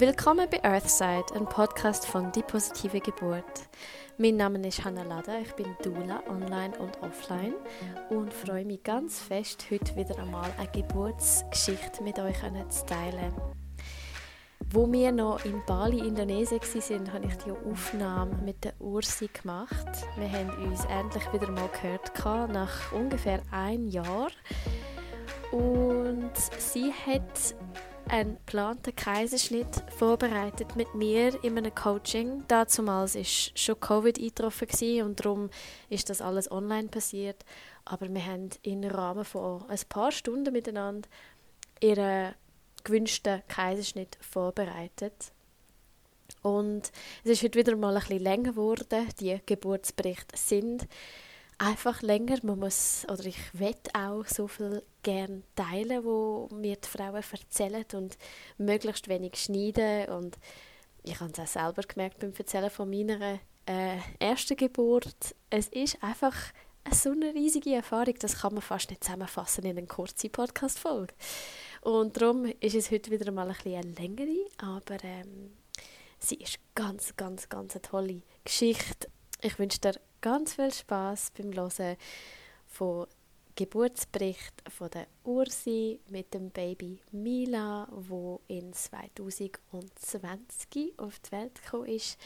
Willkommen bei Earthside, ein Podcast von Die positive Geburt. Mein Name ist Hannah Lada, ich bin Dula online und offline und freue mich ganz fest, heute wieder einmal eine Geburtsgeschichte mit euch zu teilen. Wo wir noch in Bali, Indonesien waren, habe ich die Aufnahme mit der Ursi gemacht. Wir haben uns endlich wieder mal gehört, nach ungefähr einem Jahr. Und sie hat einen geplanten Kaiserschnitt vorbereitet mit mir in einem Coaching. Damals war schon Covid eingetroffen und darum ist das alles online passiert. Aber wir haben im Rahmen von ein paar Stunden miteinander ihren gewünschten Kaiserschnitt vorbereitet. Und es ist heute wieder mal ein bisschen länger geworden. Die Geburtsberichte sind einfach länger. Man muss, oder ich will auch so viel gerne teilen, wo mir die Frauen erzählen und möglichst wenig schneiden. Und ich habe es auch selber gemerkt beim Erzählen von meiner äh, ersten Geburt. Es ist einfach so eine riesige Erfahrung, das kann man fast nicht zusammenfassen in eine kurze Podcast-Folge. Und darum ist es heute wieder mal ein bisschen eine längere, aber ähm, sie ist ganz, ganz, ganz eine tolle Geschichte. Ich wünsche dir ganz viel Spaß beim Hören von Geburtsbericht von der Ursi mit dem Baby Mila, wo in 2020 auf die Welt gekommen ist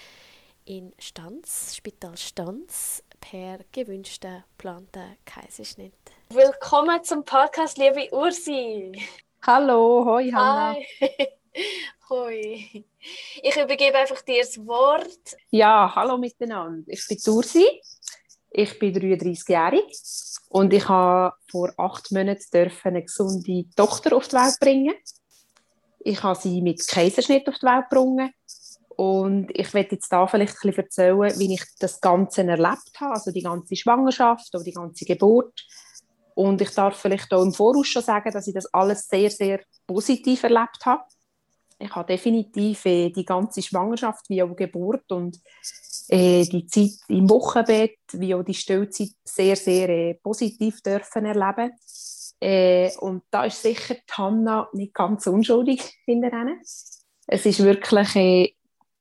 in Stanz, Spital Stanz, per gewünschter geplanter Kaiserschnitt. Willkommen zum Podcast, liebe Ursi. Hallo, hoi Hanna. Hi. hoi. Ich übergebe einfach dir das Wort. Ja, hallo miteinander. Ich bin Ursi. Ich bin 33-jährig und ich habe vor acht Monaten eine gesunde Tochter auf die Welt bringen. Ich habe sie mit Kaiserschnitt auf die Welt gebracht. Und ich werde jetzt da vielleicht ein bisschen erzählen, wie ich das Ganze erlebt habe, also die ganze Schwangerschaft oder die ganze Geburt. Und ich darf vielleicht auch im Voraus schon sagen, dass ich das alles sehr, sehr positiv erlebt habe. Ich habe definitiv äh, die ganze Schwangerschaft wie auch Geburt und äh, die Zeit im Wochenbett wie auch die Stillzeit sehr, sehr äh, positiv dürfen erleben. Äh, und da ist sicher die Hanna nicht ganz unschuldig hinterher. Es ist wirklich äh,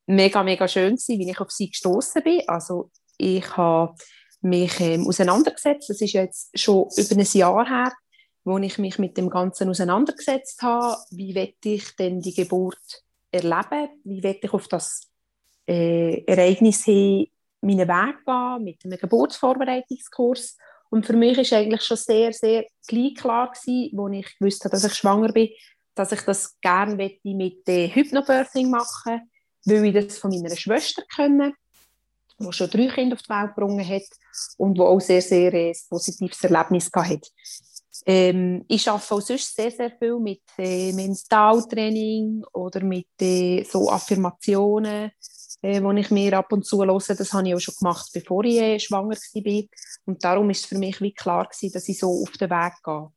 mega, mega schön gewesen, wie ich auf sie gestoßen bin. Also ich habe mich ähm, auseinandergesetzt. Das ist jetzt schon über ein Jahr her, wo ich mich mit dem Ganzen auseinandergesetzt habe. Wie werde ich denn die Geburt erleben? Wie werde ich auf das äh, Ereignis hin meinen Weg gehen mit einem Geburtsvorbereitungskurs? Und für mich ist eigentlich schon sehr, sehr gleich klar gewesen, als ich gewusst habe, dass ich schwanger bin, dass ich das gerne mit äh, Hypnobirthing machen weil ich das von meiner Schwester kenne, die schon drei Kinder auf die Welt gebracht hat und die auch sehr, sehr ein positives Erlebnis hatte. Ähm, ich arbeite auch sonst sehr, sehr viel mit äh, Mentaltraining oder mit äh, so Affirmationen, äh, die ich mir ab und zu höre. Das habe ich auch schon gemacht, bevor ich äh, schwanger war. Und darum ist es für mich wie klar gewesen, dass ich so auf den Weg gehe.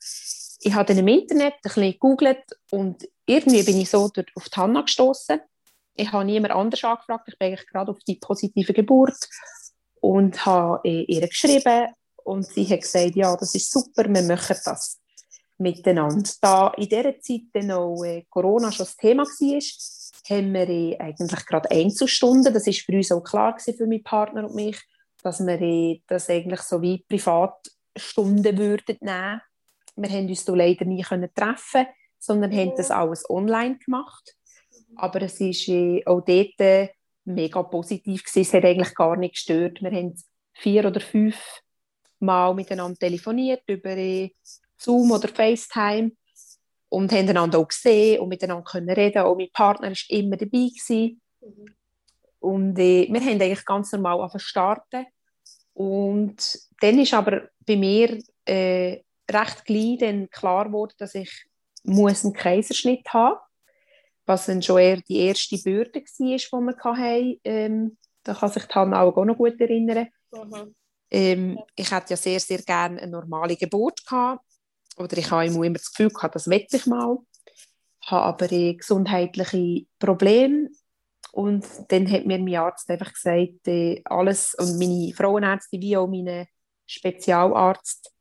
Ich habe dann im Internet ein bisschen gegoogelt und irgendwie bin ich so auf die Hanna gestoßen. Ich habe niemand anders angefragt. Ich bin eigentlich gerade auf die positive Geburt und habe äh, ihr geschrieben und sie hat gesagt, ja, das ist super, wir machen das miteinander. Da in dieser Zeit dann auch äh, Corona schon das Thema war, haben wir äh, eigentlich gerade Einzelstunden, das ist für uns auch klar gewesen, für meinen Partner und mich, dass wir äh, das eigentlich so wie Privatstunden würden nehmen. Wir haben uns da leider nie können treffen, sondern haben das alles online gemacht. Aber es war auch dort mega positiv gewesen. Es hat eigentlich gar nicht gestört. Wir haben vier oder fünf Mal miteinander telefoniert über Zoom oder FaceTime und haben einander auch gesehen und miteinander können reden. Auch mein Partner war immer dabei gewesen. Mhm. Und äh, wir haben eigentlich ganz normal starten. Und dann ist aber bei mir äh, recht gleich dann klar geworden, dass ich muss einen Kaiserschnitt haben was dann schon eher die erste Bürde war, die wir hatten. Ähm, da kann sich Hanna auch noch gut erinnern. Mhm. Ähm, ich hatte ja sehr, sehr gerne eine normale Geburt gehabt. Oder ich habe immer das Gefühl gehabt, das will ich mal. Ich habe aber äh, gesundheitliche Probleme. Und dann hat mir mein Arzt einfach gesagt, äh, alles, und meine Frauenärztin wie auch mein Spezialarzt,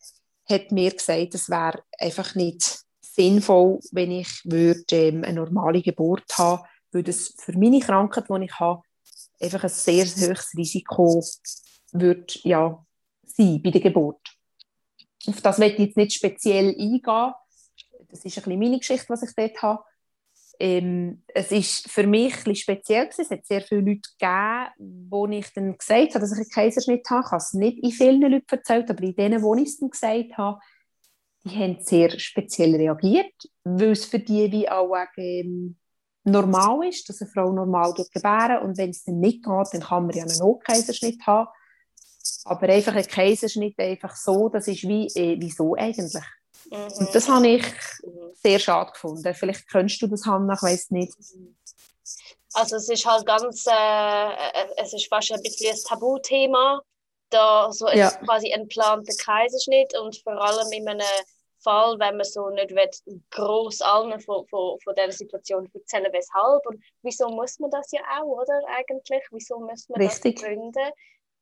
hat mir gesagt, es wäre einfach nicht sinnvoll, wenn ich würde, ähm, eine normale Geburt habe, weil das für meine Krankheit, die ich habe, einfach ein sehr hohes Risiko wird, ja, sein bei der Geburt. Auf das möchte ich jetzt nicht speziell eingehen. Das ist ein bisschen meine Geschichte, was ich dort habe. Ähm, es ist für mich ein speziell gewesen. Es hat sehr viele Leute gegeben, wo ich dann gesagt habe, dass ich einen Kaiserschnitt habe. Ich habe es nicht in vielen Leuten erzählt, aber in denen, wo ich es dann gesagt habe, die haben sehr speziell reagiert, weil es für die wie auch ähm, normal ist, dass eine Frau normal gebären und wenn es dann nicht geht, dann kann man ja einen Notkaiserschnitt haben. Aber einfach ein Kaiserschnitt einfach so, das ist wie, äh, wieso eigentlich? Mhm. Und das habe ich sehr schade gefunden. Vielleicht kennst du das, Hanna, ich weiß nicht. Also es ist halt ganz, äh, äh, es ist fast ein bisschen ein Tabuthema, da so ja. quasi ein geplanter Kaiserschnitt und vor allem in einem Fall, wenn man so nicht will, gross allen von, von, von dieser Situation erzählen, weshalb und wieso muss man das ja auch, oder eigentlich? Wieso muss man Richtig. das begründen?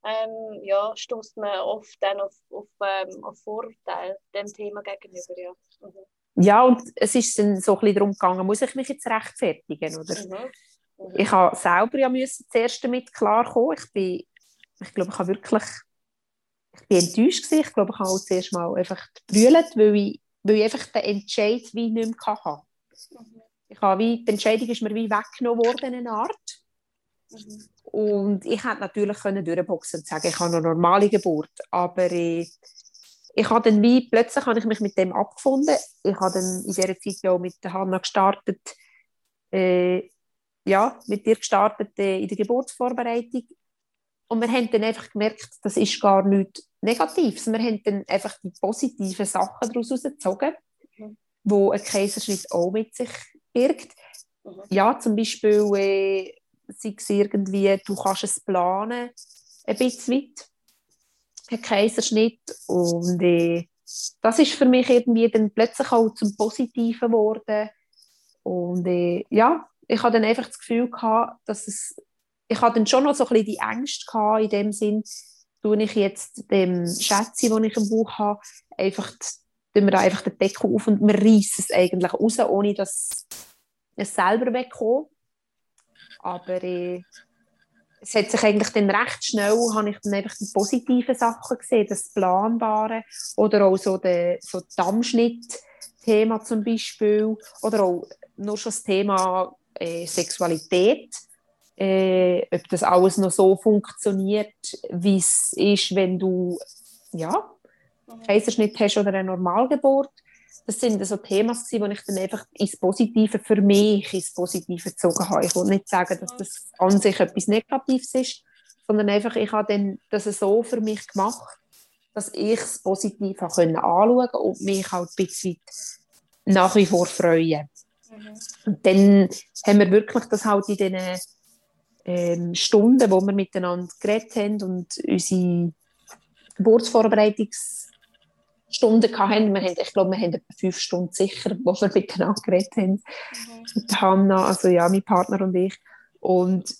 Ähm, ja, stoßt man oft dann auf, auf, ähm, auf Vorurteile dem Thema gegenüber. Ja, mhm. ja und es ist dann so ein bisschen darum gegangen, muss ich mich jetzt rechtfertigen? Oder? Mhm. Mhm. Ich habe selber ja müssen zuerst damit klarkommen. Ich bin, ich glaube, ich habe wirklich ich bin enttäuscht gewesen. Ich glaube, ich habe auch zuerst mal einfach gebrüllt, weil ich, weil ich einfach den Entscheid wie nicht mehr hatte. Mhm. Ich habe wie, die Entscheidung ist mir wie weggenommen worden, eine Art. Mhm. Und ich hätte natürlich können durchboxen und sagen, ich habe eine normale Geburt. Aber äh, ich habe dann wie, plötzlich habe ich mich mit dem abgefunden. Ich habe dann in dieser Zeit ja auch mit Hanna gestartet, äh, ja, mit dir gestartet äh, in der Geburtsvorbereitung. Und wir haben dann einfach gemerkt, das ist gar nichts Negatives. Wir haben dann einfach die positiven Sachen daraus herausgezogen, mhm. wo ein Kaiserschnitt auch mit sich birgt. Mhm. Ja, zum Beispiel äh, sei es irgendwie, du kannst es planen, ein bisschen weit, ein Kaiserschnitt und äh, das ist für mich irgendwie dann plötzlich auch zum Positiven geworden und äh, ja, ich hatte dann einfach das Gefühl gehabt, dass es, ich hatte dann schon noch so ein bisschen die Ängste gehabt, in dem Sinn, tue ich jetzt dem Schätze, den ich im Buch habe, einfach tun wir einfach den Deckel auf und wir reißen es eigentlich raus, ohne dass es selber wegkommt. Aber äh, es hat sich eigentlich dann recht schnell, habe ich dann einfach die positiven Sachen gesehen, das Planbare oder auch so der so Dammschnitt-Thema zum Beispiel oder auch nur schon das Thema äh, Sexualität, äh, ob das alles noch so funktioniert, wie es ist, wenn du ja, Kaiserschnitt hast oder eine Normalgeburt das sind so Themen, die ich dann einfach ins Positive für mich ins Positive gezogen habe. Ich will nicht sagen, dass das an sich etwas Negatives ist, sondern einfach, ich habe dann das so für mich gemacht, dass ich es positiv anschauen konnte und mich halt ein bisschen nach wie vor freuen. Mhm. Und dann haben wir wirklich das halt in diesen ähm, Stunden, wo wir miteinander geredet haben und unsere Geburtsvorbereitungs Stunden hatten. Wir haben, ich glaube, wir haben etwa fünf Stunden sicher, wo wir miteinander geredet haben. Mhm. Mit Hanna, also ja, mein Partner und ich. Und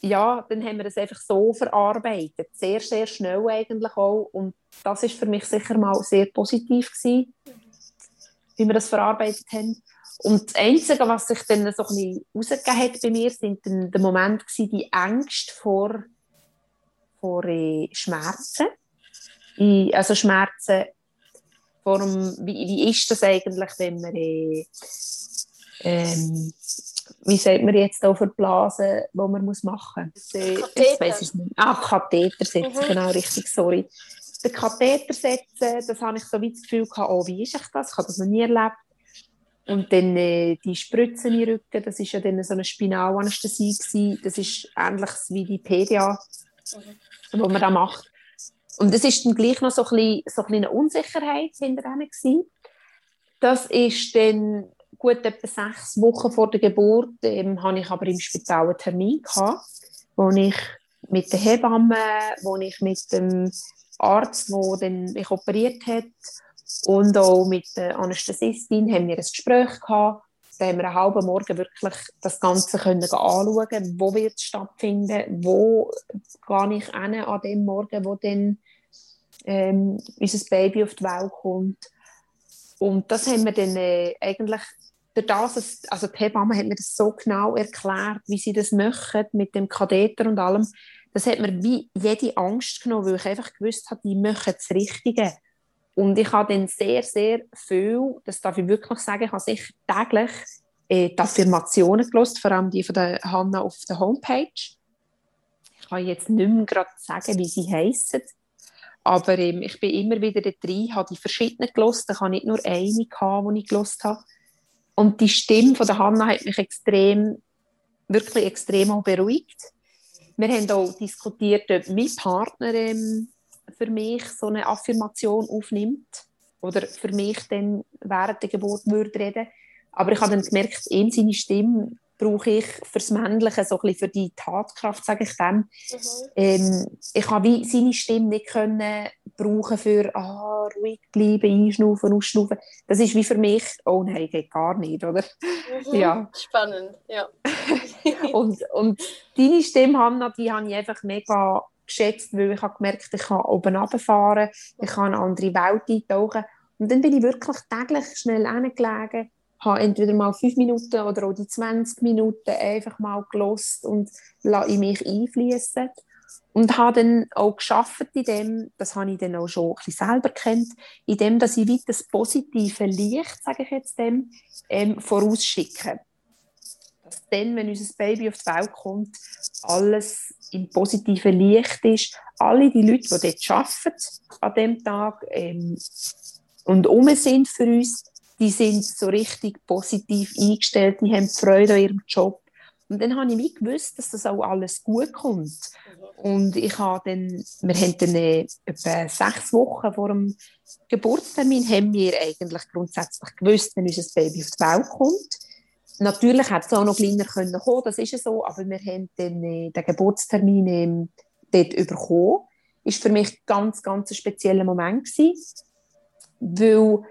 ja, dann haben wir das einfach so verarbeitet. Sehr, sehr schnell eigentlich auch. Und das ist für mich sicher mal sehr positiv gewesen, wie wir das verarbeitet haben. Und das Einzige, was sich dann so ein bisschen rausgegeben hat bei mir, sind dann der Moment gewesen, die Ängste vor, vor äh, Schmerzen. Also Schmerzen Form, wie, wie ist das eigentlich, wenn man, äh, ähm, wie sagt man jetzt auch für Blasen, die man muss machen muss? Katheter. Ich nicht. Ah, Katheter setzen, mhm. genau, richtig, sorry. Den Katheter setzen, das habe ich so wie das Gefühl gehabt, oh, wie ist ich das? Ich habe das noch nie erlebt. Und dann äh, die Spritzen in den Rücken, das war ja dann so eine Spinalanästhesie Das ist ähnlich wie die PDA, mhm. wo man da macht. Und es ist dann gleich noch so ein bisschen, so ein eine Unsicherheit hinter ihnen Das ist dann gut etwa sechs Wochen vor der Geburt, ähm, hatte ich aber im Spital einen Termin gehabt, wo ich mit der Hebamme, wo ich mit dem Arzt, der mich operiert hat, und auch mit der Anästhesistin haben wir ein Gespräch gehabt. Da haben wir einen halben Morgen wirklich das Ganze können anschauen, wo wird es stattfinden, wo gehe ich hin an dem Morgen, wo dann ähm, unser Baby auf die Welt kommt. Und das haben wir dann äh, eigentlich durch das, also die Hebamme hat mir das so genau erklärt, wie sie das machen mit dem Katheter und allem. Das hat mir wie jede Angst genommen, weil ich einfach gewusst habe, die machen das Richtige. Und ich habe dann sehr, sehr viel, das darf ich wirklich sagen, ich habe sicher täglich äh, die Affirmationen gelesen, vor allem die von der Hanna auf der Homepage. Ich kann jetzt nicht mehr gerade sagen, wie sie heissen. Aber ähm, ich bin immer wieder da drin, habe die verschiedenen gelesen. Ich habe nicht nur eine, die ich gelesen habe. Und die Stimme von der Hanna hat mich extrem, wirklich extrem beruhigt. Wir haben auch diskutiert, ob mein Partner ähm, für mich so eine Affirmation aufnimmt oder für mich dann während der Geburt würde reden. Aber ich habe dann gemerkt, ihm seine Stimme brauche ich fürs Männliche, so ein bisschen für die Tatkraft, sage ich dem. Mhm. Ähm, ich habe wie seine Stimme nicht können brauchen für ah, ruhig bleiben, einschnaufen, ausschnaufen. Das ist wie für mich, oh nein, geht gar nicht, oder? Mhm. Ja. Spannend, ja. und, und deine Stimme, Hanna, die habe ich einfach mega geschätzt, weil ich habe gemerkt, ich kann oben runterfahren, ich kann eine andere Welt eintauchen. Und dann bin ich wirklich täglich schnell hingelegen habe entweder mal fünf Minuten oder auch die 20 Minuten einfach mal gelost und in mich einfließen und habe dann auch geschafft in dem, das habe ich dann auch schon ein bisschen selber kennt, in dem, dass ich das positive Licht, sage ich jetzt dem, ähm, vorausschicke. Dass dann, wenn unser Baby auf die Welt kommt, alles im positiven Licht ist. Alle die Leute, die dort arbeiten an dem Tag ähm, und um sind für uns, die sind so richtig positiv eingestellt, die haben Freude an ihrem Job. Und dann habe ich wie gewusst, dass das auch alles gut kommt. Und ich habe dann, wir haben dann äh, etwa sechs Wochen vor dem Geburtstermin haben wir eigentlich grundsätzlich gewusst, wenn unser Baby auf die Welt kommt. Natürlich hätte es auch noch kleiner können kommen, das ist so, aber wir haben dann äh, den Geburtstermin ähm, dort bekommen. War für mich ein ganz, ganz spezieller Moment gewesen, weil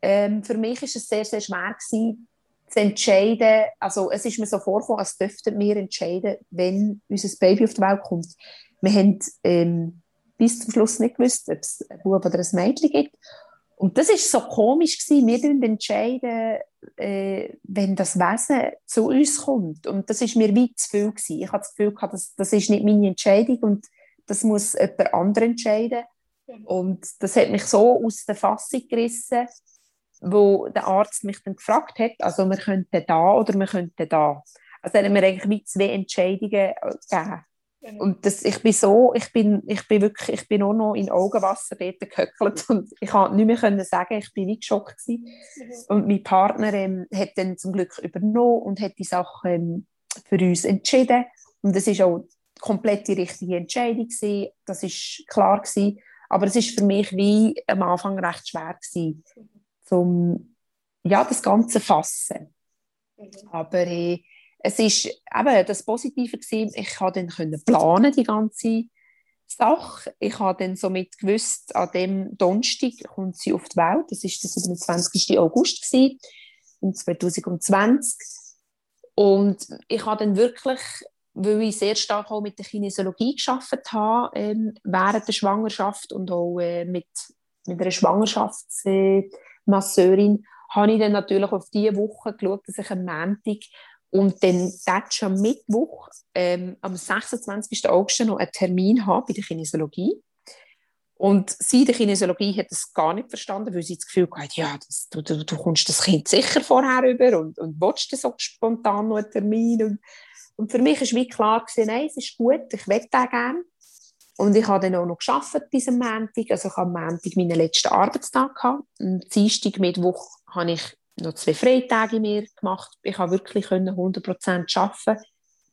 ähm, für mich ist es sehr, sehr schwer gewesen, zu entscheiden, also es ist mir so vorgekommen, als dürften wir entscheiden, wenn unser Baby auf die Welt kommt. Wir haben ähm, bis zum Schluss nicht gewusst, ob es ein Bub oder ein Mädchen gibt. Und das ist so komisch gewesen. Wir entscheiden, äh, wenn das Wesen zu uns kommt. Und das ist mir wie zu viel gewesen. Ich hatte das Gefühl das, das ist nicht meine Entscheidung und das muss jemand anderes entscheiden. Und das hat mich so aus der Fassung gerissen, wo der Arzt mich dann gefragt hat, also wir könnten da oder wir könnten da. Also haben wir eigentlich wie zwei Entscheidungen äh, gegeben. Mhm. Und das, ich bin so, ich bin, ich bin wirklich, ich bin auch noch in Augenwasser dort gehöckelt und ich konnte nicht mehr können sagen, ich bin wie geschockt gewesen. Mhm. Und mein Partner ähm, hat dann zum Glück übernommen und hat die Sachen ähm, für uns entschieden. Und das ist auch komplett die richtige Entscheidung gewesen. Das ist klar gewesen. Aber es ist für mich wie am Anfang recht schwer gewesen. Mhm zum ja, das Ganze fassen. Mhm. Aber äh, es ist eben das Positive gewesen, ich konnte dann können planen die ganze Sache. Ich habe dann somit gewusst, an dem Donnerstag kommt sie auf die Welt. Das ist der 27. August gewesen, im 2020. Und ich habe dann wirklich, weil ich sehr stark auch mit der Kinesiologie geschafft habe ähm, während der Schwangerschaft und auch äh, mit, mit einer Schwangerschafts äh, Masseurin, habe ich dann natürlich auf diese Woche geschaut, dass ich am Montag und dann schon am Mittwoch, ähm, am 26. August, noch einen Termin habe bei der Kinesiologie. Und sie, der Kinesiologie, hat das gar nicht verstanden, weil sie das Gefühl hatte, ja, das, du, du, du kommst das Kind sicher vorher über und, und willst so spontan noch einen Termin. Und, und für mich war wie klar, gewesen, nein, es ist gut, ich will den gerne. Und ich habe dann auch noch geschafft bis am Montag. Also ich habe am Montag meinen letzten Arbeitstag gehabt. Am Dienstag, Mittwoch habe ich noch zwei Freitage mehr gemacht. Ich habe wirklich 100% arbeiten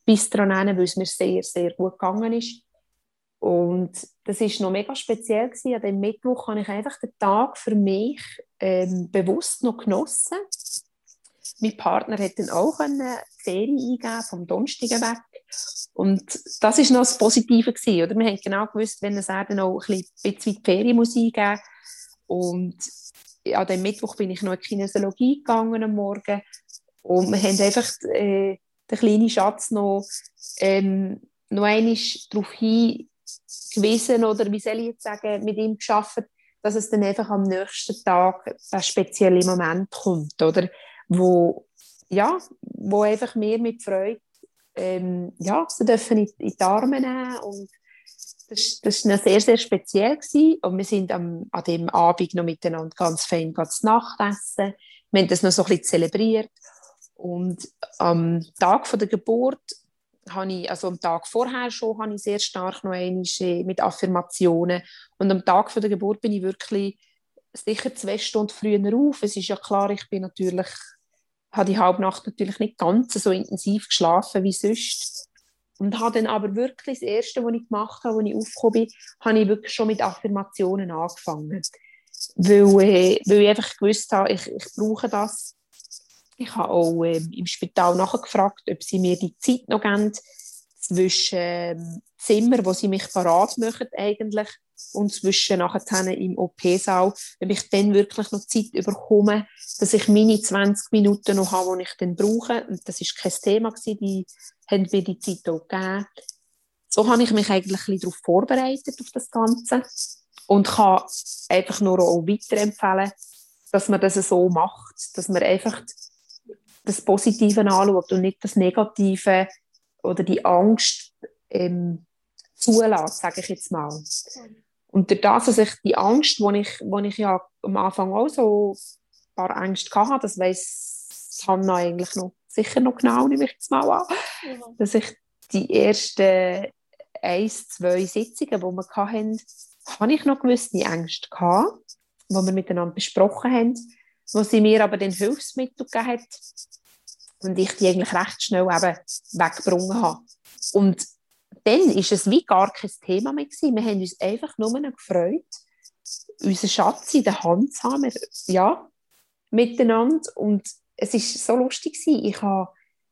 bis daran, weil es mir sehr, sehr gut gegangen ist. Und das ist noch mega speziell gewesen. An dem Mittwoch habe ich einfach den Tag für mich ähm, bewusst noch genossen. Mein Partner hat dann auch eine Ferien eingeben vom Donnerstag weg. Und das war noch das Positive gewesen, oder? Wir haben genau gewusst, wenn es dann auch ein bisschen Ferien muss eingeben und an dem Mittwoch bin ich noch in die Kinesiologie gegangen am Morgen und wir haben einfach äh, den kleinen Schatz noch, ähm, noch einmal darauf hingewiesen oder wie soll ich jetzt sagen, mit ihm geschafft, dass es dann einfach am nächsten Tag der spezielle Moment kommt, oder? wo, ja, wo einfach mehr mit Freude ähm, ja, sie dürfen in, in die Arme nehmen und das, das war sehr, sehr speziell. Gewesen. Und wir sind am, an dem Abend noch miteinander ganz fein ganz Nachtessen. Wir haben das noch so ein bisschen zelebriert. Und am Tag von der Geburt habe ich, also am Tag vorher schon, habe ich sehr stark noch einmal äh, mit Affirmationen. Und am Tag von der Geburt bin ich wirklich sicher zwei Stunden früher auf. Es ist ja klar, ich bin natürlich, habe die halbe Nacht natürlich nicht ganz so intensiv geschlafen wie sonst. Und habe dann aber wirklich das Erste, was ich gemacht habe, als ich aufgekommen bin, habe ich wirklich schon mit Affirmationen angefangen. Weil, äh, weil ich einfach gewusst habe, ich, ich brauche das. Ich habe auch äh, im Spital nachgefragt, ob sie mir die Zeit noch geben zwischen ähm, Zimmer, wo sie mich parat machen eigentlich, und zwischen nachher im OP-Saal, wenn ich dann wirklich noch Zeit bekomme, dass ich meine 20 Minuten noch habe, die ich dann brauche. Und das war kein Thema, gewesen, die haben mir die Zeit auch gegeben. So habe ich mich eigentlich ein bisschen darauf vorbereitet, auf das Ganze. Und kann einfach nur auch weiterempfehlen, dass man das so macht, dass man einfach das Positive anschaut und nicht das Negative oder die Angst ähm, zulässt, sage ich jetzt mal. Und durch das, dass ich die Angst, die ich, wo ich ja am Anfang auch so ein paar Ängste hatte, das weiss Hanna eigentlich noch sicher noch genau, nehme ich jetzt mal an, ja. dass ich die ersten ein, zwei Sitzungen, die wir hatten, habe ich noch gewisse Ängste gehabt, die wir miteinander besprochen haben, wo sie mir aber den Hilfsmittel gegeben hat und ich die eigentlich recht schnell eben weggebrungen habe. Und dann war es wie gar kein Thema mehr gewesen. Wir haben uns einfach nur noch gefreut, unseren Schatz in der Hand zu haben, ja, miteinander. Und es war so lustig. Ich habe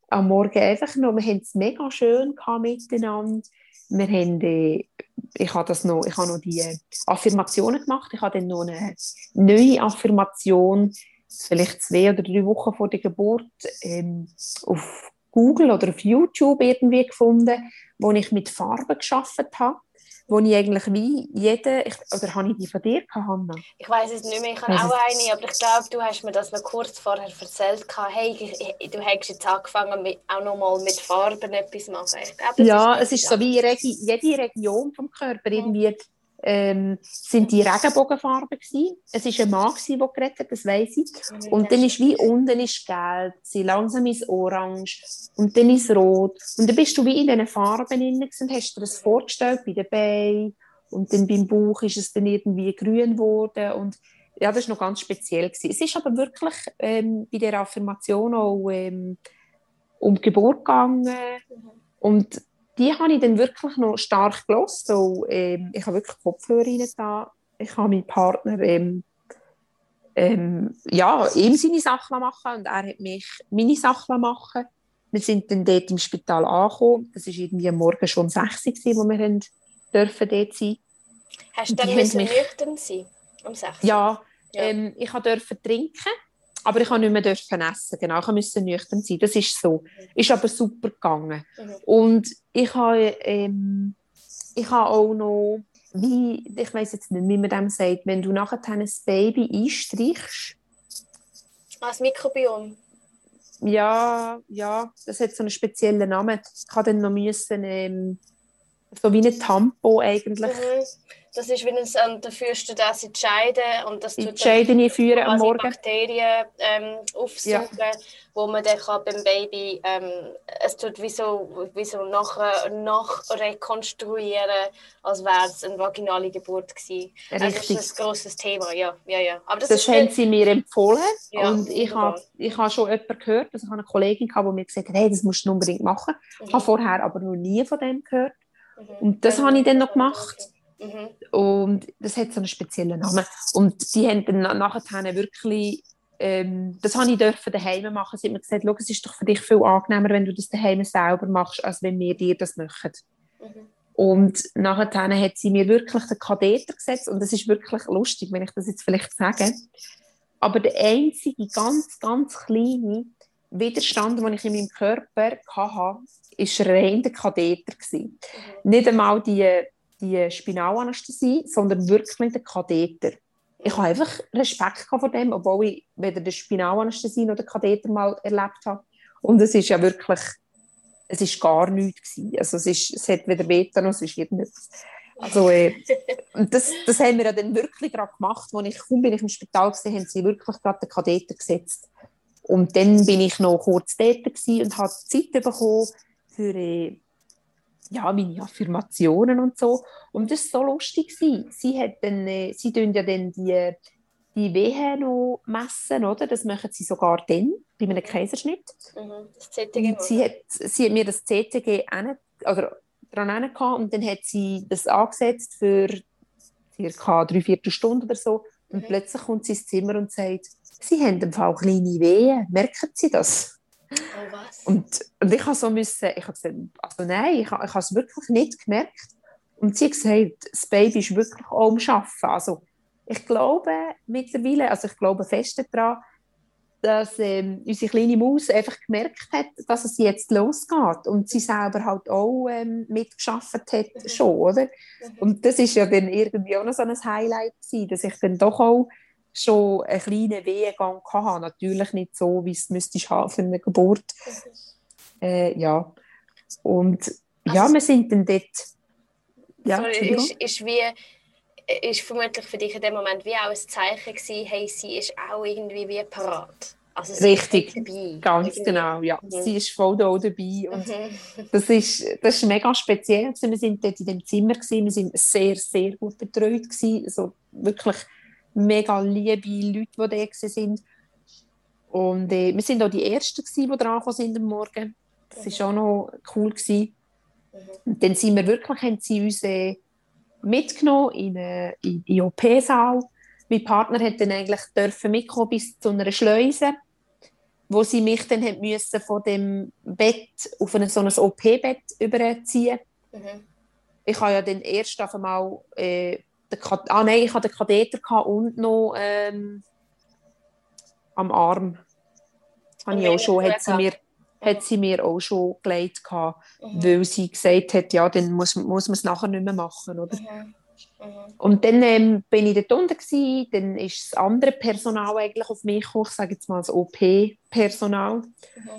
am Morgen einfach noch, wir haben es mega schön miteinander. Wir haben, äh, ich habe das noch, ich habe noch die Affirmationen gemacht. Ich habe dann noch eine neue Affirmation, vielleicht zwei oder drei Wochen vor der Geburt, ähm, auf Google oder auf YouTube irgendwie gefunden, wo ich mit Farben geschafft habe wo ich eigentlich wie jede, ich, oder habe ich die von dir Hanna? Ich weiß es nicht mehr, ich habe auch eine, aber ich glaube, du hast mir das noch kurz vorher erzählt, hey, ich, du hast jetzt angefangen, mit, auch nochmal mit Farben etwas zu machen. Glaube, ja, ist es ist so wie jede Region vom Körper irgendwie ähm, sind die Regenbogenfarben gewesen. Es war ein Mann, der geredet hat, das weiss ich. Und dann ist wie unten ist gelb, langsam ist orange und dann ist rot. Und dann bist du wie in diesen Farben drin und hast dir das vorgestellt bei den Beinen und dann beim Bauch ist es dann irgendwie grün geworden und ja, das war noch ganz speziell. Gewesen. Es ist aber wirklich ähm, bei der Affirmation auch ähm, um die Geburt gegangen mhm. und die habe ich dann wirklich noch stark gelost. So, ähm, ich habe wirklich Kopfhörer da. Ich habe meinen Partner ähm, ähm, ja, ihm seine Sachen machen und er hat mich meine Sachen machen. Wir sind dann dort im Spital angekommen. Das war irgendwie am Morgen schon um 6 Uhr, wo wir haben dürfen dort sein Hast du dann müssen mich... nüchtern sein? Um 6 Ja, ja. Ähm, ich durfte trinken. Aber ich konnte nicht mehr dürfen essen. Genau, ich musste nüchtern sein. Das ist so. Ist aber super gegangen. Mhm. Und ich habe, ähm, ich habe auch noch, wie, ich weiß jetzt nicht, wie man dem sagt, wenn du nachher ein Baby einstrichst. Als Mikrobiom? Ja, ja, das hat so einen speziellen Namen. Ich habe dann noch müssen, ähm, so wie ein Tampo eigentlich. Mhm das ist, wenn es ähm, dafür du das entscheiden und das tut Scheiden führen am Morgen. Bakterien ähm, aufsuchen, ja. wo man dann kann beim Baby ähm, es tut wie so, wie so nach, nach rekonstruieren, als wäre es eine vaginale Geburt gewesen. Also das ist ein grosses Thema, ja, ja, ja. Aber das, das haben sie mir empfohlen ja, und ich habe ich habe schon jemanden gehört, also ich habe eine Kollegin gehabt, die mir gesagt hat, hey, das musst du unbedingt machen. Mhm. Ich habe vorher aber noch nie von dem gehört. Mhm. Und das habe ich dann noch gemacht. Mhm. Und das hat so einen speziellen Namen. Und die haben dann nachher wirklich, ähm, das habe ich dürfen daheim machen. Sie haben mir gesagt, es ist doch für dich viel angenehmer, wenn du das daheim selber machst, als wenn wir dir das machen. Mhm. Und nachher hat sie mir wirklich den Katheter gesetzt und das ist wirklich lustig, wenn ich das jetzt vielleicht sage. Aber der einzige ganz, ganz kleine Widerstand, den ich in meinem Körper hatte, war rein der Katheter. Mhm. Nicht einmal die die Spinalanästhesie, sondern wirklich den Katheter. ich habe einfach Respekt vor dem, obwohl ich weder den Spinalanästhesie noch den Katheter mal erlebt habe. Und es ist ja wirklich, es ist gar nichts. Also es, ist, es hat weder Beta noch es ist irgendetwas. Also, äh, das, das haben wir ja dann wirklich gerade gemacht, als ich kaum bin ich im Spital war, haben sie wirklich gerade den Katheter gesetzt. Und dann bin ich noch kurz dort und habe Zeit bekommen für äh, ja, meine Affirmationen und so. Und das war so lustig. Sie, hat dann, äh, sie tun ja dann die, die Wehen noch messen, oder? Das machen sie sogar dann, bei einem Kaiserschnitt. Mhm, das CTG. Und sie, hat, sie hat mir das CTG an, oder dran und dann hat sie das angesetzt für circa drei, vier Stunden oder so. Und mhm. plötzlich kommt sie ins Zimmer und sagt, sie haben im Fall kleine Wehen. Merken Sie das? Oh, was? Und, und ich habe so müssen, ich habe gesagt, also nein, ich, habe, ich habe es wirklich nicht gemerkt. Und sie hat gesagt, das Baby ist wirklich auch am Arbeiten. Also ich glaube mittlerweile, also ich glaube fest daran, dass ähm, unsere kleine Maus einfach gemerkt hat, dass es jetzt losgeht und sie selber halt auch ähm, mitgeschafft hat mhm. schon, oder? Mhm. Und das ist ja dann irgendwie auch noch so ein Highlight gewesen, dass ich dann doch auch schon einen kleinen Wehegang hatte. Natürlich nicht so, wie es müsste haben für eine Geburt. Äh, ja. Und also, ja, wir sind dann dort... Ja, sorry, ist, ist, wie, ist vermutlich für dich in dem Moment wie auch ein Zeichen gewesen, hey, sie ist auch irgendwie wie parat. Also Richtig, ganz irgendwie. genau, ja. Mhm. Sie ist voll da dabei und mhm. das, ist, das ist mega speziell. Wir waren dort in dem Zimmer, gewesen. wir waren sehr, sehr gut betreut. Gewesen. Also wirklich mega liebe Leute, die da waren. Und äh, wir waren auch die Ersten, die dran sind am Morgen. Das war mhm. auch noch cool. Gewesen. Mhm. Dann sind wir wirklich, haben sie uns äh, mitgenommen in, äh, in den OP-Saal. Mein Partner hat dann eigentlich dürfen mitkommen bis zu einer Schleuse, wo sie mich dann haben müssen von dem Bett auf ein, so ein OP-Bett überziehen. Mhm. Ich habe ja dann erst einmal äh, ah nein, ich hatte den Katheter und noch ähm, am Arm. Habe ich auch schon, hat sie, mir, hat sie mir auch schon gelegt, mhm. weil sie gesagt hat, ja, dann muss, muss man es nachher nicht mehr machen. Oder? Mhm. Mhm. Und dann ähm, bin ich dort unten, gewesen, dann ist das andere Personal eigentlich auf mich gekommen, ich sage jetzt mal das OP-Personal. Mhm.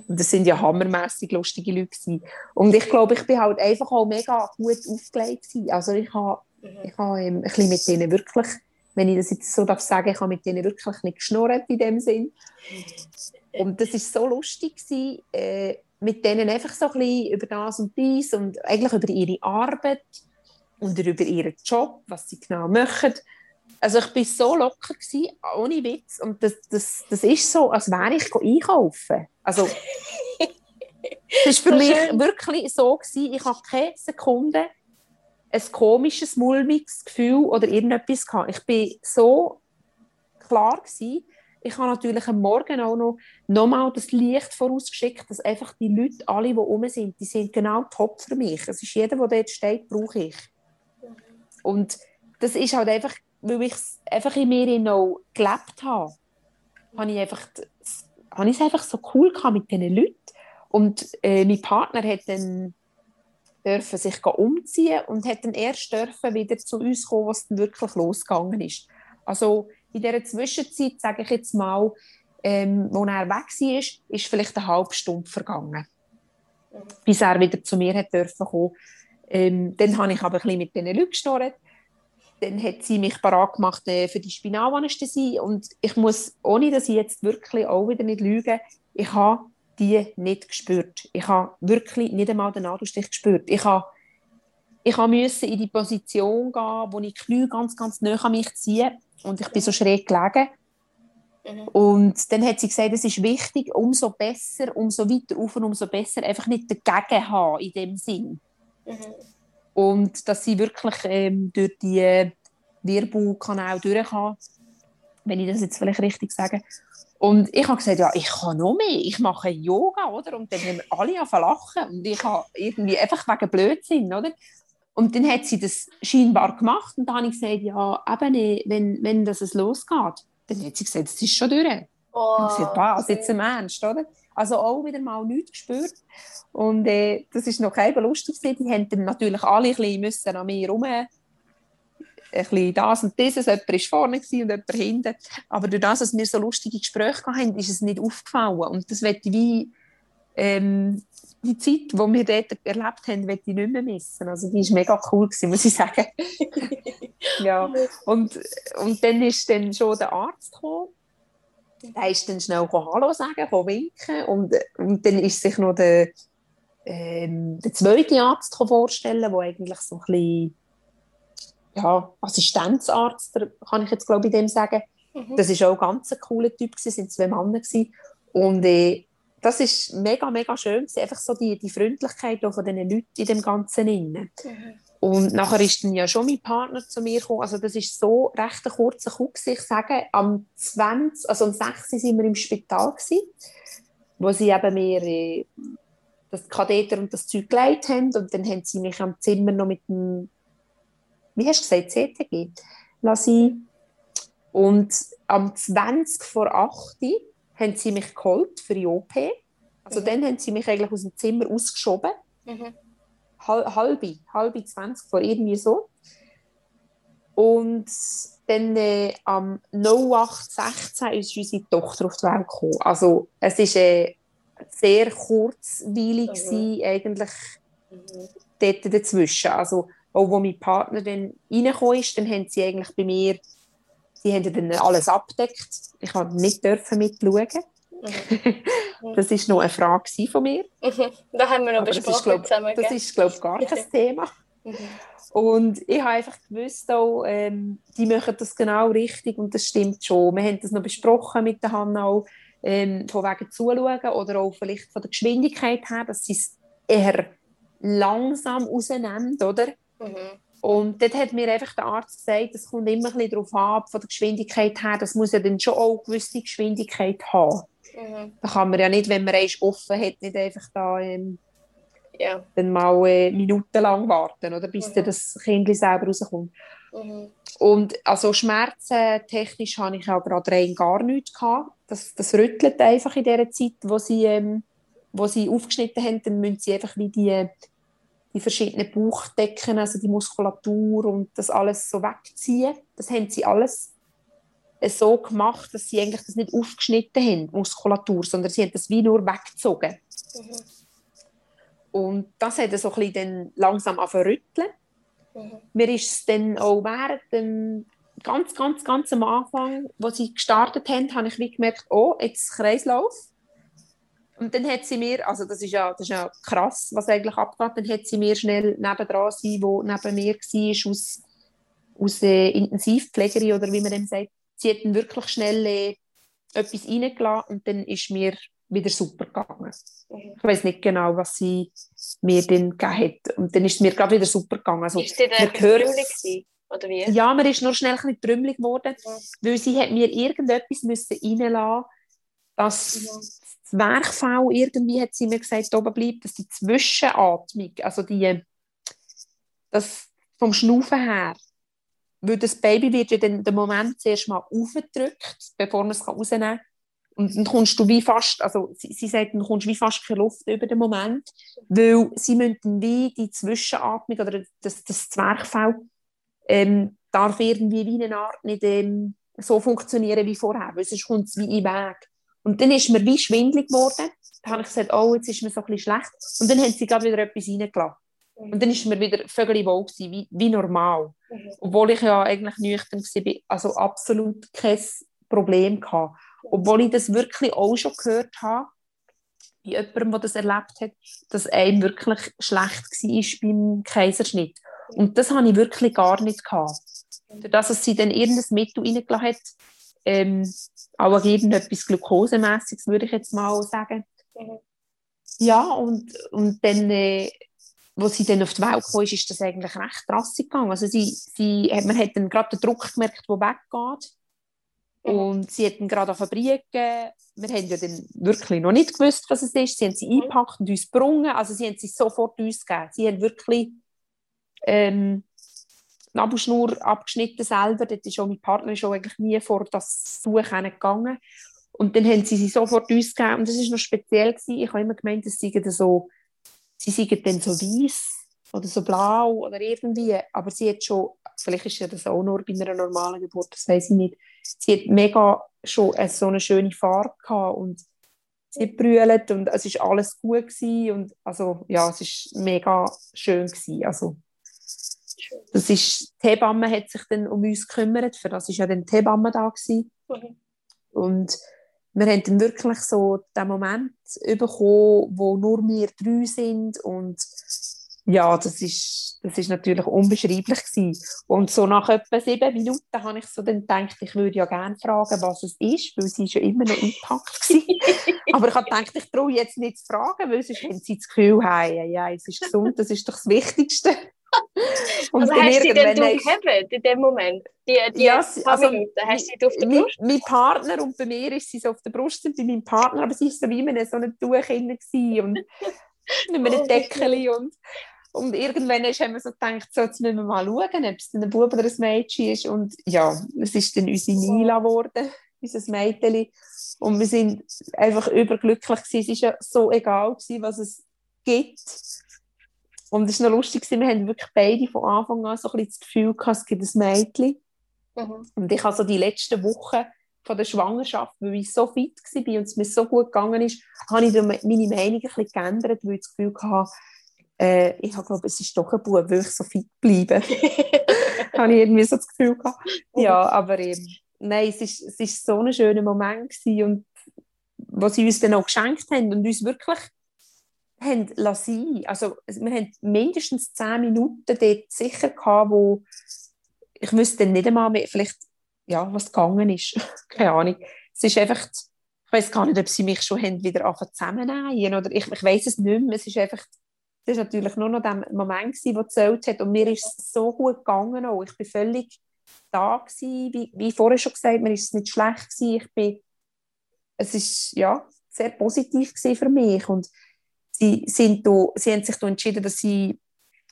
Und das sind ja hammermässig lustige Leute gewesen. Und ich glaube, ich bin halt einfach auch mega gut aufgelegt gewesen. Also ich habe. Ich habe ein bisschen mit denen wirklich, wenn ich das jetzt so darf sagen, ich habe mit denen wirklich nicht geschnurrt in dem Sinn. Und das war so lustig, gewesen, äh, mit denen einfach so ein bisschen über das und dies und eigentlich über ihre Arbeit und über ihren Job, was sie genau machen. Also ich war so locker, gewesen, ohne Witz. Und das, das, das ist so, als wäre ich einkaufen. Also, das war für mich wirklich so, gewesen, ich habe keine Sekunde ein komisches, mulmiges Gefühl oder irgendetwas gehabt. Ich bin so klar gewesen. Ich habe natürlich am Morgen auch noch nochmal das Licht vorausgeschickt, dass einfach die Leute, alle, die rum sind, die sind genau top für mich. Es ist jeder, der dort steht, brauche ich. Und das ist halt einfach, weil ich es einfach in mir noch gelebt habe, habe ich, einfach, habe ich es einfach so cool mit diesen Leuten. Und äh, mein Partner hat dann dürfen sich umziehen und hat dann erst dürfen wieder zu uns kommen, was dann wirklich losgegangen ist. Also in dieser Zwischenzeit, sage ich jetzt mal, ähm, wo er weg war, ist vielleicht eine halbe Stunde vergangen, bis er wieder zu mir hat dürfen kommen. Ähm, dann habe ich aber ein bisschen mit diesen Leuten geschnurrt. Dann hat sie mich parat gemacht äh, für die Spinalanästhesie und ich muss, ohne dass ich jetzt wirklich auch wieder nicht lüge, ich habe die nicht gespürt. Ich habe wirklich nicht einmal den Nadelstich gespürt. Ich habe, ich habe müssen in die Position gehen, wo ich die Knie ganz, ganz nah an mich ziehe und ich bin so schräg gelegen. Mhm. Und dann hat sie gesagt, es ist wichtig, umso besser, umso weiter auf und umso besser, einfach nicht dagegen haben in dem Sinn. Mhm. Und dass sie wirklich ähm, durch die Wirbelkanal durch kann, wenn ich das jetzt vielleicht richtig sage. Und ich habe gesagt, ja, ich kann noch mehr, ich mache Yoga, oder? Und dann haben wir alle auf lachen und ich habe irgendwie einfach wegen Blödsinn, oder? Und dann hat sie das scheinbar gemacht und dann habe ich gesagt, ja, eben, wenn, wenn das losgeht, dann hat sie gesagt, es ist schon durch. Oh, und ich gesagt, was, jetzt im Ernst, oder? Also auch wieder mal nichts gespürt. Und äh, das ist noch kein lustig. Die haben dann natürlich alle ein bisschen müssen an mir herum ein bisschen das und dieses, jemand war vorne und jemand hinten. Aber durch das, dass wir so lustige Gespräche hatten, ist es nicht aufgefallen. Und das wird wie ähm, die Zeit, die wir dort erlebt haben, möchte ich nicht mehr missen. Also die war mega cool, gewesen, muss ich sagen. ja. und, und dann ist dann schon der Arzt gekommen. Der ist dann schnell Hallo sagen, winken. Und, und dann ist sich noch der, ähm, der zweite Arzt vorstellen, der eigentlich so ein bisschen ja, Assistenzarzt, kann ich jetzt glaube ich dem sagen. Mhm. Das war auch ein ganz cooler Typ, es waren zwei Männer. Und äh, das ist mega, mega schön, einfach so die, die Freundlichkeit von diesen Leuten in dem Ganzen. Mhm. Und nachher ist dann ja schon mein Partner zu mir gekommen. Also das ist so recht ein kurzer Kuck, ich sage. Am 20, also am 6. sind wir im Spital gewesen, wo sie eben mir äh, das Katheter und das Zeug geleitet haben. Und dann haben sie mich am Zimmer noch mit dem, wie hast du gesagt, CTG lassen. Und am 20 vor 8 haben sie mich geholt für die OP. Also mhm. dann haben sie mich eigentlich aus dem Zimmer ausgeschoben. Mhm. halbe, halbe 20 vor irgendwie so. Und dann äh, am 0816 ist unsere Tochter auf die Welt gekommen. Also es war äh, sehr kurzweilig, mhm. eigentlich mhm. dort dazwischen. Also auch als mein Partner dann reingekommen ist, dann haben sie eigentlich bei mir die haben dann alles abdeckt. Ich durfte nicht dürfen mitschauen. Mhm. das war noch eine Frage von mir. Mhm. Da haben wir noch Aber besprochen das ist, glaub, Das ist, glaube ich, gar kein Thema. Mhm. Und ich habe einfach gewusst, auch, ähm, die machen das genau richtig und das stimmt schon. Wir haben das noch besprochen mit der Hanna auch, ähm, von wegen Zuschauen oder auch vielleicht von der Geschwindigkeit her, dass sie es eher langsam rausnehmen, oder? Mhm. Und dort hat mir einfach der Arzt gesagt, es kommt immer ein bisschen darauf an, von der Geschwindigkeit her, das muss ja dann schon auch eine gewisse Geschwindigkeit haben. Mhm. Da kann man ja nicht, wenn man eins offen hat, nicht einfach da ähm, ja. dann mal äh, minutenlang warten, oder, bis mhm. das Kind selber rauskommt. Mhm. Und also schmerzentechnisch hatte ich ja gerade rein gar nichts. Gehabt. Das, das rüttelt einfach in der Zeit, wo sie, ähm, wo sie aufgeschnitten haben, dann müssen sie einfach wie die die verschiedenen Bauchdecken, also die Muskulatur und das alles so wegziehen. Das haben sie alles so gemacht, dass sie eigentlich das nicht aufgeschnitten haben, Muskulatur, sondern sie haben das wie nur weggezogen. Mhm. Und das hat so ein bisschen dann langsam angefangen mhm. Mir ist es dann auch während dem ganz, ganz, ganz am Anfang, wo sie gestartet haben, habe ich wie gemerkt, oh, jetzt Kreislauf. Und dann hat sie mir, also das ist ja, das ist ja krass, was eigentlich abgeht, dann hat sie mir schnell nebendran sein, wo neben mir war, aus, aus äh, Intensivpflegerin oder wie man dem sagt. Sie hat dann wirklich schnell äh, etwas reingelassen und dann ist mir wieder super gegangen. Ich weiß nicht genau, was sie mir dann gegeben hat. Und dann ist es mir gerade wieder super gegangen. Also, ist sie denn trümmelig oder wie? Ja, man ist nur schnell ein trümmelig geworden, ja. weil sie hat mir irgendetwas müssen reinlassen dass ja. Zwerchfell irgendwie, hat sie mir gesagt, oben bleibt, dass die Zwischenatmung, also die, das vom Schnaufen her, weil das Baby wird ja dann den Moment zuerst mal aufgedrückt, bevor man es rausnehmen kann. Und dann kommst du wie fast, also sie, sie sagt, dann kommst du wie fast keine Luft über den Moment, weil sie müssen wie die Zwischenatmung oder das, das Zwerchfell ähm, darf irgendwie wie eine Art nicht ähm, so funktionieren wie vorher, weil sonst kommt es wie in den Weg. Und dann ist mir wie schwindlig geworden. Da habe ich gesagt, oh, jetzt ist mir so ein schlecht. Und dann haben sie gerade wieder etwas reingelassen. Und dann ist mir wieder völlig wohl gewesen, wie, wie normal. Obwohl ich ja eigentlich nüchtern war, also absolut kein Problem hatte. Obwohl ich das wirklich auch schon gehört habe, bei jemandem, der das erlebt hat, dass einem wirklich schlecht war beim Kaiserschnitt. Und das habe ich wirklich gar nicht gehabt. Dadurch, dass sie dann irgendein Mittel reingelassen hat, ähm, auch irgendetwas Glukosemäßiges, würde ich jetzt mal sagen. Mhm. Ja, und, und dann, äh, wo sie dann auf die Welt kam, ist, das eigentlich recht drastisch gegangen. Also sie, sie, man hat dann gerade den Druck gemerkt, der weggeht. Mhm. Und sie hatten gerade auf Fabriken, wir haben ja dann wirklich noch nicht gewusst, was es ist. Sie haben sie mhm. eingepackt und uns gebrungen. Also sie haben sie sofort uns gegeben. Sie haben wirklich ähm, Nabelschnur abgeschnitten selber. Dort ist auch mein Partner schon eigentlich nie vor das Suchen gegangen. Und dann haben sie sie sofort uns gegeben. Und das war noch speziell. Gewesen. Ich habe immer gemeint, dass sie so, sie seien dann so weiß oder so blau oder irgendwie. Aber sie hat schon vielleicht ist ja das auch nur bei einer normalen Geburt, das weiß ich nicht. Sie hat mega schon eine, so eine schöne Farbe gehabt und sie brüllt und es ist alles gut gewesen und also ja, es ist mega schön gewesen. Also das ist, die Hebamme hat sich dann um uns gekümmert, für das ist ja dann die Hebamme da gewesen. Mhm. Und wir haben dann wirklich so den Moment bekommen, wo nur wir drei sind und ja, das ist, das ist natürlich unbeschreiblich gewesen. Und so nach etwa sieben Minuten habe ich so dann gedacht, ich würde ja gerne fragen, was es ist, weil sie ist ja immer noch impackt Aber ich habe gedacht, ich traue jetzt nicht zu fragen, weil sonst haben sie das Gefühl, hey, ja, es ist gesund, das ist doch das Wichtigste. Und also hast du denn du gehabt in dem Moment? Die, die ja, also, Minuten, hast du auf der Brust? Mein, mein, Partner und bei mir ist sie so auf der Brust und bei meinem Partner, aber sie war so wie in so einem Tuch und mit einem oh, Deckel und und irgendwann haben wir so gedacht, so, jetzt müssen wir mal schauen, ob es ein Bub oder ein Mädchen ist. Und ja, es ist dann unsere Nila geworden, unser Mädchen. Und wir sind einfach überglücklich gewesen. Es war ja so egal, gewesen, was es gibt. Und es war noch lustig, wir haben wirklich beide von Anfang an so ein bisschen das Gefühl gehabt, es gibt ein Mädchen. Mhm. Und ich habe so die letzten Wochen von der Schwangerschaft, weil ich so fit war und es mir so gut gegangen ist, habe ich meine Meinung ein bisschen geändert, weil ich das Gefühl hatte, äh, ich habe glaube, es ist doch ein Bub, weil ich so fit bleibe. habe ich irgendwie so das Gefühl gehabt. Ja, aber ähm, nein, es ist, es ist so ein schöner Moment gewesen und was sie uns dann auch geschenkt haben und uns wirklich haben lassen. Also wir haben mindestens zehn Minuten dort sicher gehabt, wo ich wüsste nicht einmal mehr, vielleicht, ja, was gegangen ist. Keine Ahnung. Es ist einfach, ich weiß gar nicht, ob sie mich schon haben wieder zusammennähen oder ich, ich weiß es nicht mehr. Es ist einfach, das war natürlich nur noch der Moment, der gezählt hat. Und mir ist es so gut gegangen. Auch. Ich war völlig da. Gewesen. Wie, wie vorher schon gesagt, mir ist es nicht schlecht. Gewesen. Ich bin, es ist ja, sehr positiv für mich. Und sie, sind da, sie haben sich da entschieden, dass sie